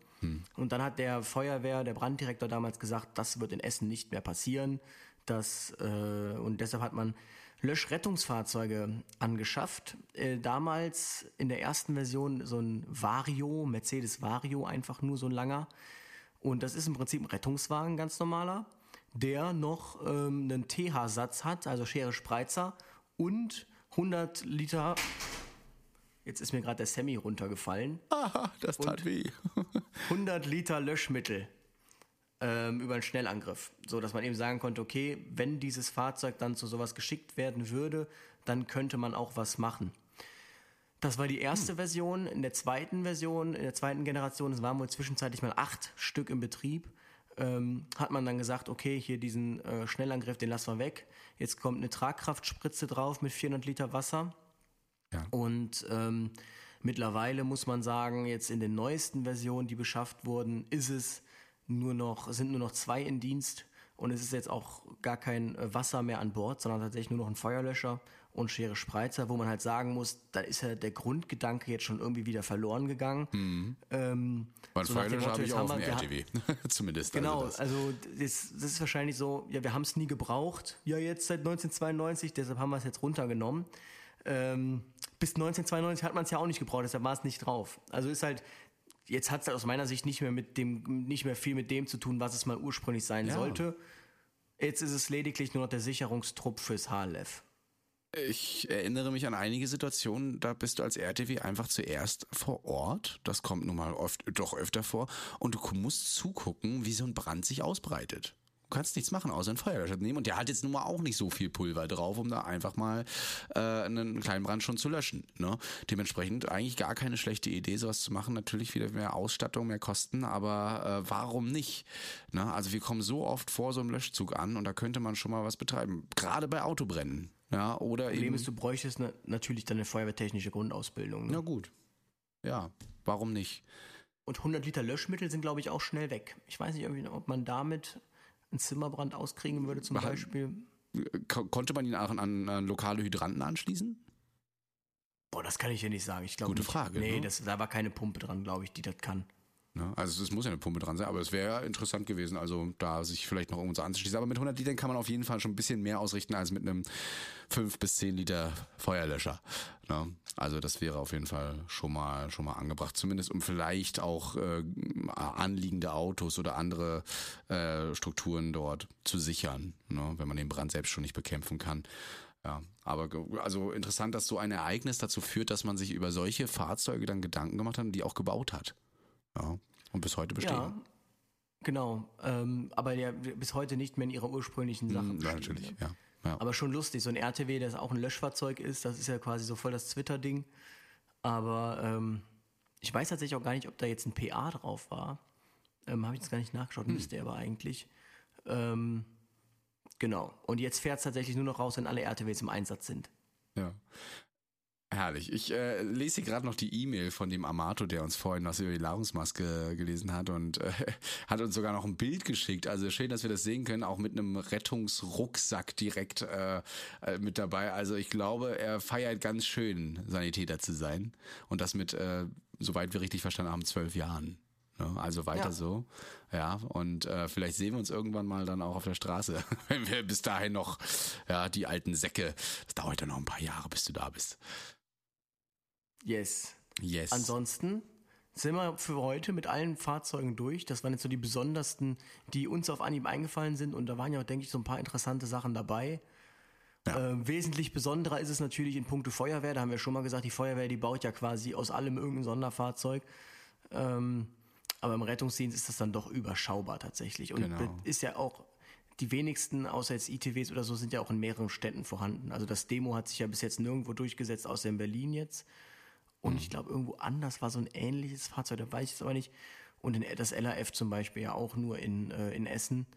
[SPEAKER 3] Und dann hat der Feuerwehr, der Branddirektor damals gesagt, das wird in Essen nicht mehr passieren. Das, äh, und deshalb hat man Löschrettungsfahrzeuge angeschafft. Äh, damals in der ersten Version so ein Vario, Mercedes Vario, einfach nur so ein langer. Und das ist im Prinzip ein Rettungswagen, ganz normaler, der noch ähm, einen TH-Satz hat, also Schere Spreizer und 100 Liter. Jetzt ist mir gerade der Semi runtergefallen.
[SPEAKER 1] Aha, das tat weh.
[SPEAKER 3] 100 Liter Löschmittel ähm, über einen Schnellangriff, so dass man eben sagen konnte, okay, wenn dieses Fahrzeug dann zu sowas geschickt werden würde, dann könnte man auch was machen. Das war die erste Version. In der zweiten Version, in der zweiten Generation, es waren wohl zwischenzeitlich mal acht Stück im Betrieb, ähm, hat man dann gesagt, okay, hier diesen äh, Schnellangriff, den lassen wir weg. Jetzt kommt eine Tragkraftspritze drauf mit 400 Liter Wasser.
[SPEAKER 1] Ja.
[SPEAKER 3] Und ähm, mittlerweile muss man sagen, jetzt in den neuesten Versionen, die beschafft wurden, ist es nur noch, sind nur noch zwei in Dienst und es ist jetzt auch gar kein äh, Wasser mehr an Bord, sondern tatsächlich nur noch ein Feuerlöscher und Schere Spreizer, wo man halt sagen muss, da ist ja der Grundgedanke jetzt schon irgendwie wieder verloren gegangen. Ähm,
[SPEAKER 1] Weil
[SPEAKER 3] so
[SPEAKER 1] Feuerlöscher habe ich auch auf dem RTW. Zumindest.
[SPEAKER 3] Genau,
[SPEAKER 1] Also das.
[SPEAKER 3] also das, das ist wahrscheinlich so, ja, wir haben es nie gebraucht, ja jetzt seit 1992, deshalb haben wir es jetzt runtergenommen. Ähm, bis 1992 hat man es ja auch nicht gebraucht, deshalb war es nicht drauf. Also ist halt, jetzt hat es aus meiner Sicht nicht mehr mit dem, nicht mehr viel mit dem zu tun, was es mal ursprünglich sein
[SPEAKER 1] Ja.
[SPEAKER 3] sollte. Jetzt ist es lediglich nur noch der Sicherungstrupp fürs HLF.
[SPEAKER 1] Ich erinnere mich an einige Situationen, da bist du als RTW einfach zuerst vor Ort. Das kommt nun mal oft, doch öfter vor. Und du musst zugucken, wie so ein Brand sich ausbreitet. Du kannst nichts machen, außer einen Feuerlöscher nehmen. Und der hat jetzt nun mal auch nicht so viel Pulver drauf, um da einfach mal äh, einen kleinen Brand schon zu löschen. Ne? Dementsprechend eigentlich gar keine schlechte Idee, sowas zu machen. Natürlich wieder mehr Ausstattung, mehr Kosten, aber äh, warum nicht? Ne? Also wir kommen so oft vor so einem Löschzug an und da könnte man schon mal was betreiben. Gerade bei Autobrennen. Ja, oder
[SPEAKER 3] Problem
[SPEAKER 1] eben.
[SPEAKER 3] ist, du bräuchtest na, natürlich dann eine feuerwehrtechnische Grundausbildung. Ne?
[SPEAKER 1] Na gut. Ja, warum nicht?
[SPEAKER 3] Und 100 Liter Löschmittel sind, glaube ich, auch schnell weg. Ich weiß nicht, ob man damit einen Zimmerbrand auskriegen würde, zum Beispiel.
[SPEAKER 1] Ko konnte man ihn auch an, an lokale Hydranten anschließen?
[SPEAKER 3] Boah, das kann ich dir nicht sagen. Ich glaube
[SPEAKER 1] Gute
[SPEAKER 3] nicht.
[SPEAKER 1] Frage,
[SPEAKER 3] Nee,
[SPEAKER 1] ne?
[SPEAKER 3] das, da war keine Pumpe dran, glaube ich, die das kann.
[SPEAKER 1] Ne? Also es muss ja eine Pumpe dran sein, aber es wäre interessant gewesen, also da sich vielleicht noch irgendwo anzuschließen. Aber mit 100 Litern kann man auf jeden Fall schon ein bisschen mehr ausrichten als mit einem 5 bis 10 Liter Feuerlöscher. Ne? Also das wäre auf jeden Fall schon mal schon mal angebracht, zumindest um vielleicht auch äh, anliegende Autos oder andere äh, Strukturen dort zu sichern, ne? wenn man den Brand selbst schon nicht bekämpfen kann. Ja, aber also interessant, dass so ein Ereignis dazu führt, dass man sich über solche Fahrzeuge dann Gedanken gemacht hat die auch gebaut hat. Ja, und bis heute bestehen.
[SPEAKER 3] Ja, genau. Ähm, aber ja, bis heute nicht mehr in ihrer ursprünglichen Sache.
[SPEAKER 1] Hm, ja,
[SPEAKER 3] bestehen,
[SPEAKER 1] natürlich,
[SPEAKER 3] ne?
[SPEAKER 1] ja. ja.
[SPEAKER 3] Aber schon lustig, so ein RTW, das auch ein Löschfahrzeug ist, das ist ja quasi so voll das Twitter-Ding. Aber ähm, ich weiß tatsächlich auch gar nicht, ob da jetzt ein PA drauf war. Ähm, Habe ich jetzt gar nicht nachgeschaut, müsste er aber eigentlich. Ähm, genau. Und jetzt fährt es tatsächlich nur noch raus, wenn alle RTWs im Einsatz sind.
[SPEAKER 1] ja. Herrlich. Ich äh, lese hier gerade noch die E-Mail von dem Amato, der uns vorhin was über die Nahrungsmaske gelesen hat und äh, hat uns sogar noch ein Bild geschickt. Also schön, dass wir das sehen können, auch mit einem Rettungsrucksack direkt äh, äh, mit dabei. Also ich glaube, er feiert ganz schön, Sanitäter zu sein. Und das mit, äh, soweit wir richtig verstanden haben, zwölf Jahren. Ne? Also weiter
[SPEAKER 3] Ja.
[SPEAKER 1] so. Ja, und äh, vielleicht sehen wir uns irgendwann mal dann auch auf der Straße, wenn wir bis dahin noch, ja, die alten Säcke. Das dauert ja noch ein paar Jahre, bis du da bist.
[SPEAKER 3] Yes.
[SPEAKER 1] Yes.
[SPEAKER 3] Ansonsten sind wir für heute mit allen Fahrzeugen durch. Das waren jetzt so die besondersten, die uns auf Anhieb eingefallen sind. Und da waren ja auch, denke ich, so ein paar interessante Sachen dabei.
[SPEAKER 1] Ja.
[SPEAKER 3] Äh, wesentlich besonderer ist es natürlich in puncto Feuerwehr. Da haben wir schon mal gesagt, die Feuerwehr, die baut ja quasi aus allem irgendein Sonderfahrzeug. Ähm, aber im Rettungsdienst ist das dann doch überschaubar tatsächlich. Und
[SPEAKER 1] Genau.
[SPEAKER 3] ist ja auch, die wenigsten, außer jetzt ITWs oder so, sind ja auch in mehreren Städten vorhanden. Also das Demo hat sich ja bis jetzt nirgendwo durchgesetzt, außer in Berlin jetzt. Und
[SPEAKER 1] Mhm.
[SPEAKER 3] ich glaube, irgendwo anders war so ein ähnliches Fahrzeug, da weiß ich es aber nicht. Und in, das LAF zum Beispiel ja auch nur in, äh, in Essen.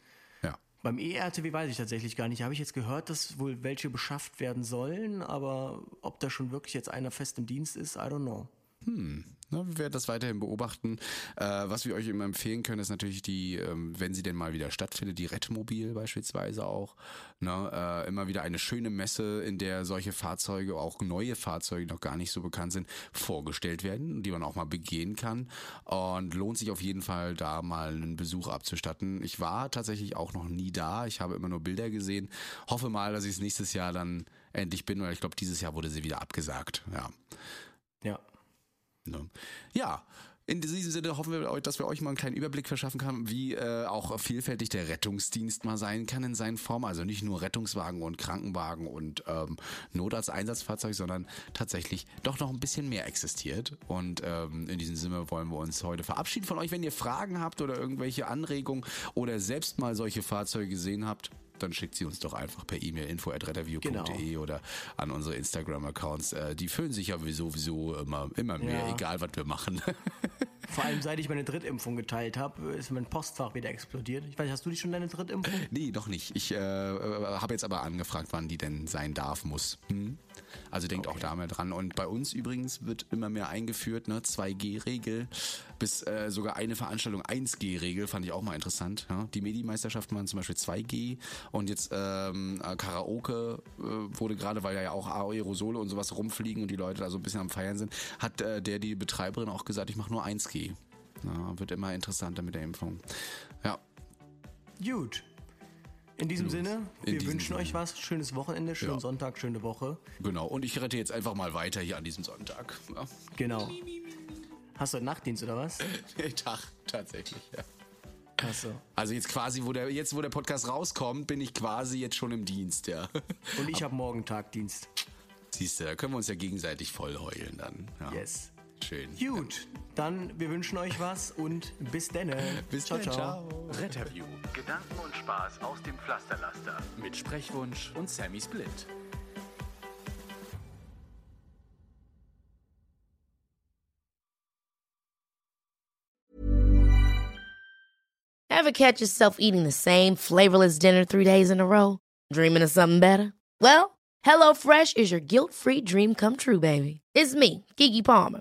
[SPEAKER 1] Ja.
[SPEAKER 3] Beim ERTW weiß ich tatsächlich gar nicht. Habe ich jetzt gehört, dass wohl welche beschafft werden sollen, aber ob da schon wirklich jetzt einer fest im Dienst ist, I don't know.
[SPEAKER 1] Hm, Ne, wir werden das weiterhin beobachten. Äh, was wir euch immer empfehlen können, ist natürlich die, ähm, wenn sie denn mal wieder stattfindet, die Rettmobil beispielsweise auch. Ne, äh, immer wieder eine schöne Messe, in der solche Fahrzeuge, auch neue Fahrzeuge, die noch gar nicht so bekannt sind, vorgestellt werden, die man auch mal begehen kann. Und lohnt sich auf jeden Fall, da mal einen Besuch abzustatten. Ich war tatsächlich auch noch nie da. Ich habe immer nur Bilder gesehen. Hoffe mal, dass ich es nächstes Jahr dann endlich bin, weil ich glaube, dieses Jahr wurde sie wieder abgesagt. Ja.
[SPEAKER 3] Ja.
[SPEAKER 1] Ne? Ja, in diesem Sinne hoffen wir, dass wir euch mal einen kleinen Überblick verschaffen können, wie äh, auch vielfältig der Rettungsdienst mal sein kann in seinen Formen. Also nicht nur Rettungswagen und Krankenwagen und ähm, Notarzteinsatzfahrzeug, sondern tatsächlich doch noch ein bisschen mehr existiert. Und ähm, in diesem Sinne wollen wir uns heute verabschieden von euch. Wenn ihr Fragen habt oder irgendwelche Anregungen oder selbst mal solche Fahrzeuge gesehen habt, dann schickt sie uns doch einfach per E-Mail info@retterview.de genau. oder an unsere Instagram-Accounts. Äh, die füllen sich ja sowieso immer, immer mehr, ja. egal was wir machen.
[SPEAKER 3] Vor allem seit ich meine Drittimpfung geteilt habe, ist mein Postfach wieder explodiert. Ich weiß, hast du die schon deine Drittimpfung?
[SPEAKER 1] Nee, noch nicht. Ich äh, habe jetzt aber angefragt, wann die denn sein darf, muss. Hm? Also denkt okay. auch da mal dran. Und bei uns übrigens wird immer mehr eingeführt, ne? 2G-Regel, bis äh, sogar eine Veranstaltung 1G-Regel, fand ich auch mal interessant. Ja? Die Medi-Meisterschaften waren zum Beispiel 2G und jetzt ähm, äh, Karaoke äh, wurde gerade, weil ja auch Aerosole und sowas rumfliegen und die Leute da so ein bisschen am Feiern sind, hat äh, der die Betreiberin auch gesagt, ich mache nur 1G. Ja, wird immer interessanter mit der Impfung. Ja.
[SPEAKER 3] Gut. In diesem Sinne, in wir diesem wünschen Sinne. euch was. Schönes Wochenende, schönen ja. Sonntag, schöne Woche.
[SPEAKER 1] Genau. Und ich rette jetzt einfach mal weiter hier an diesem Sonntag. Ja.
[SPEAKER 3] Genau. Hast du einen Nachtdienst oder was?
[SPEAKER 1] Tag, tatsächlich, ja.
[SPEAKER 3] Achso.
[SPEAKER 1] Also jetzt quasi, wo der, jetzt wo der Podcast rauskommt, bin ich quasi jetzt schon im Dienst, ja.
[SPEAKER 3] Und ich habe morgen Tagdienst.
[SPEAKER 1] Siehst du, da können wir uns ja gegenseitig voll heulen dann. Ja.
[SPEAKER 3] Yes.
[SPEAKER 1] Schön.
[SPEAKER 3] Gut, dann wir wünschen euch was und bis denne.
[SPEAKER 1] bis ciao, ciao. ciao.
[SPEAKER 2] Retterview. Gedanken und Spaß aus dem Pflasterlaster. Mit Sprechwunsch und Sammy Split.
[SPEAKER 6] Ever catch yourself eating the same flavorless dinner three days in a row? Dreaming of something better? Well, HelloFresh is your guilt-free dream come true, baby. It's me, Kiki Palmer.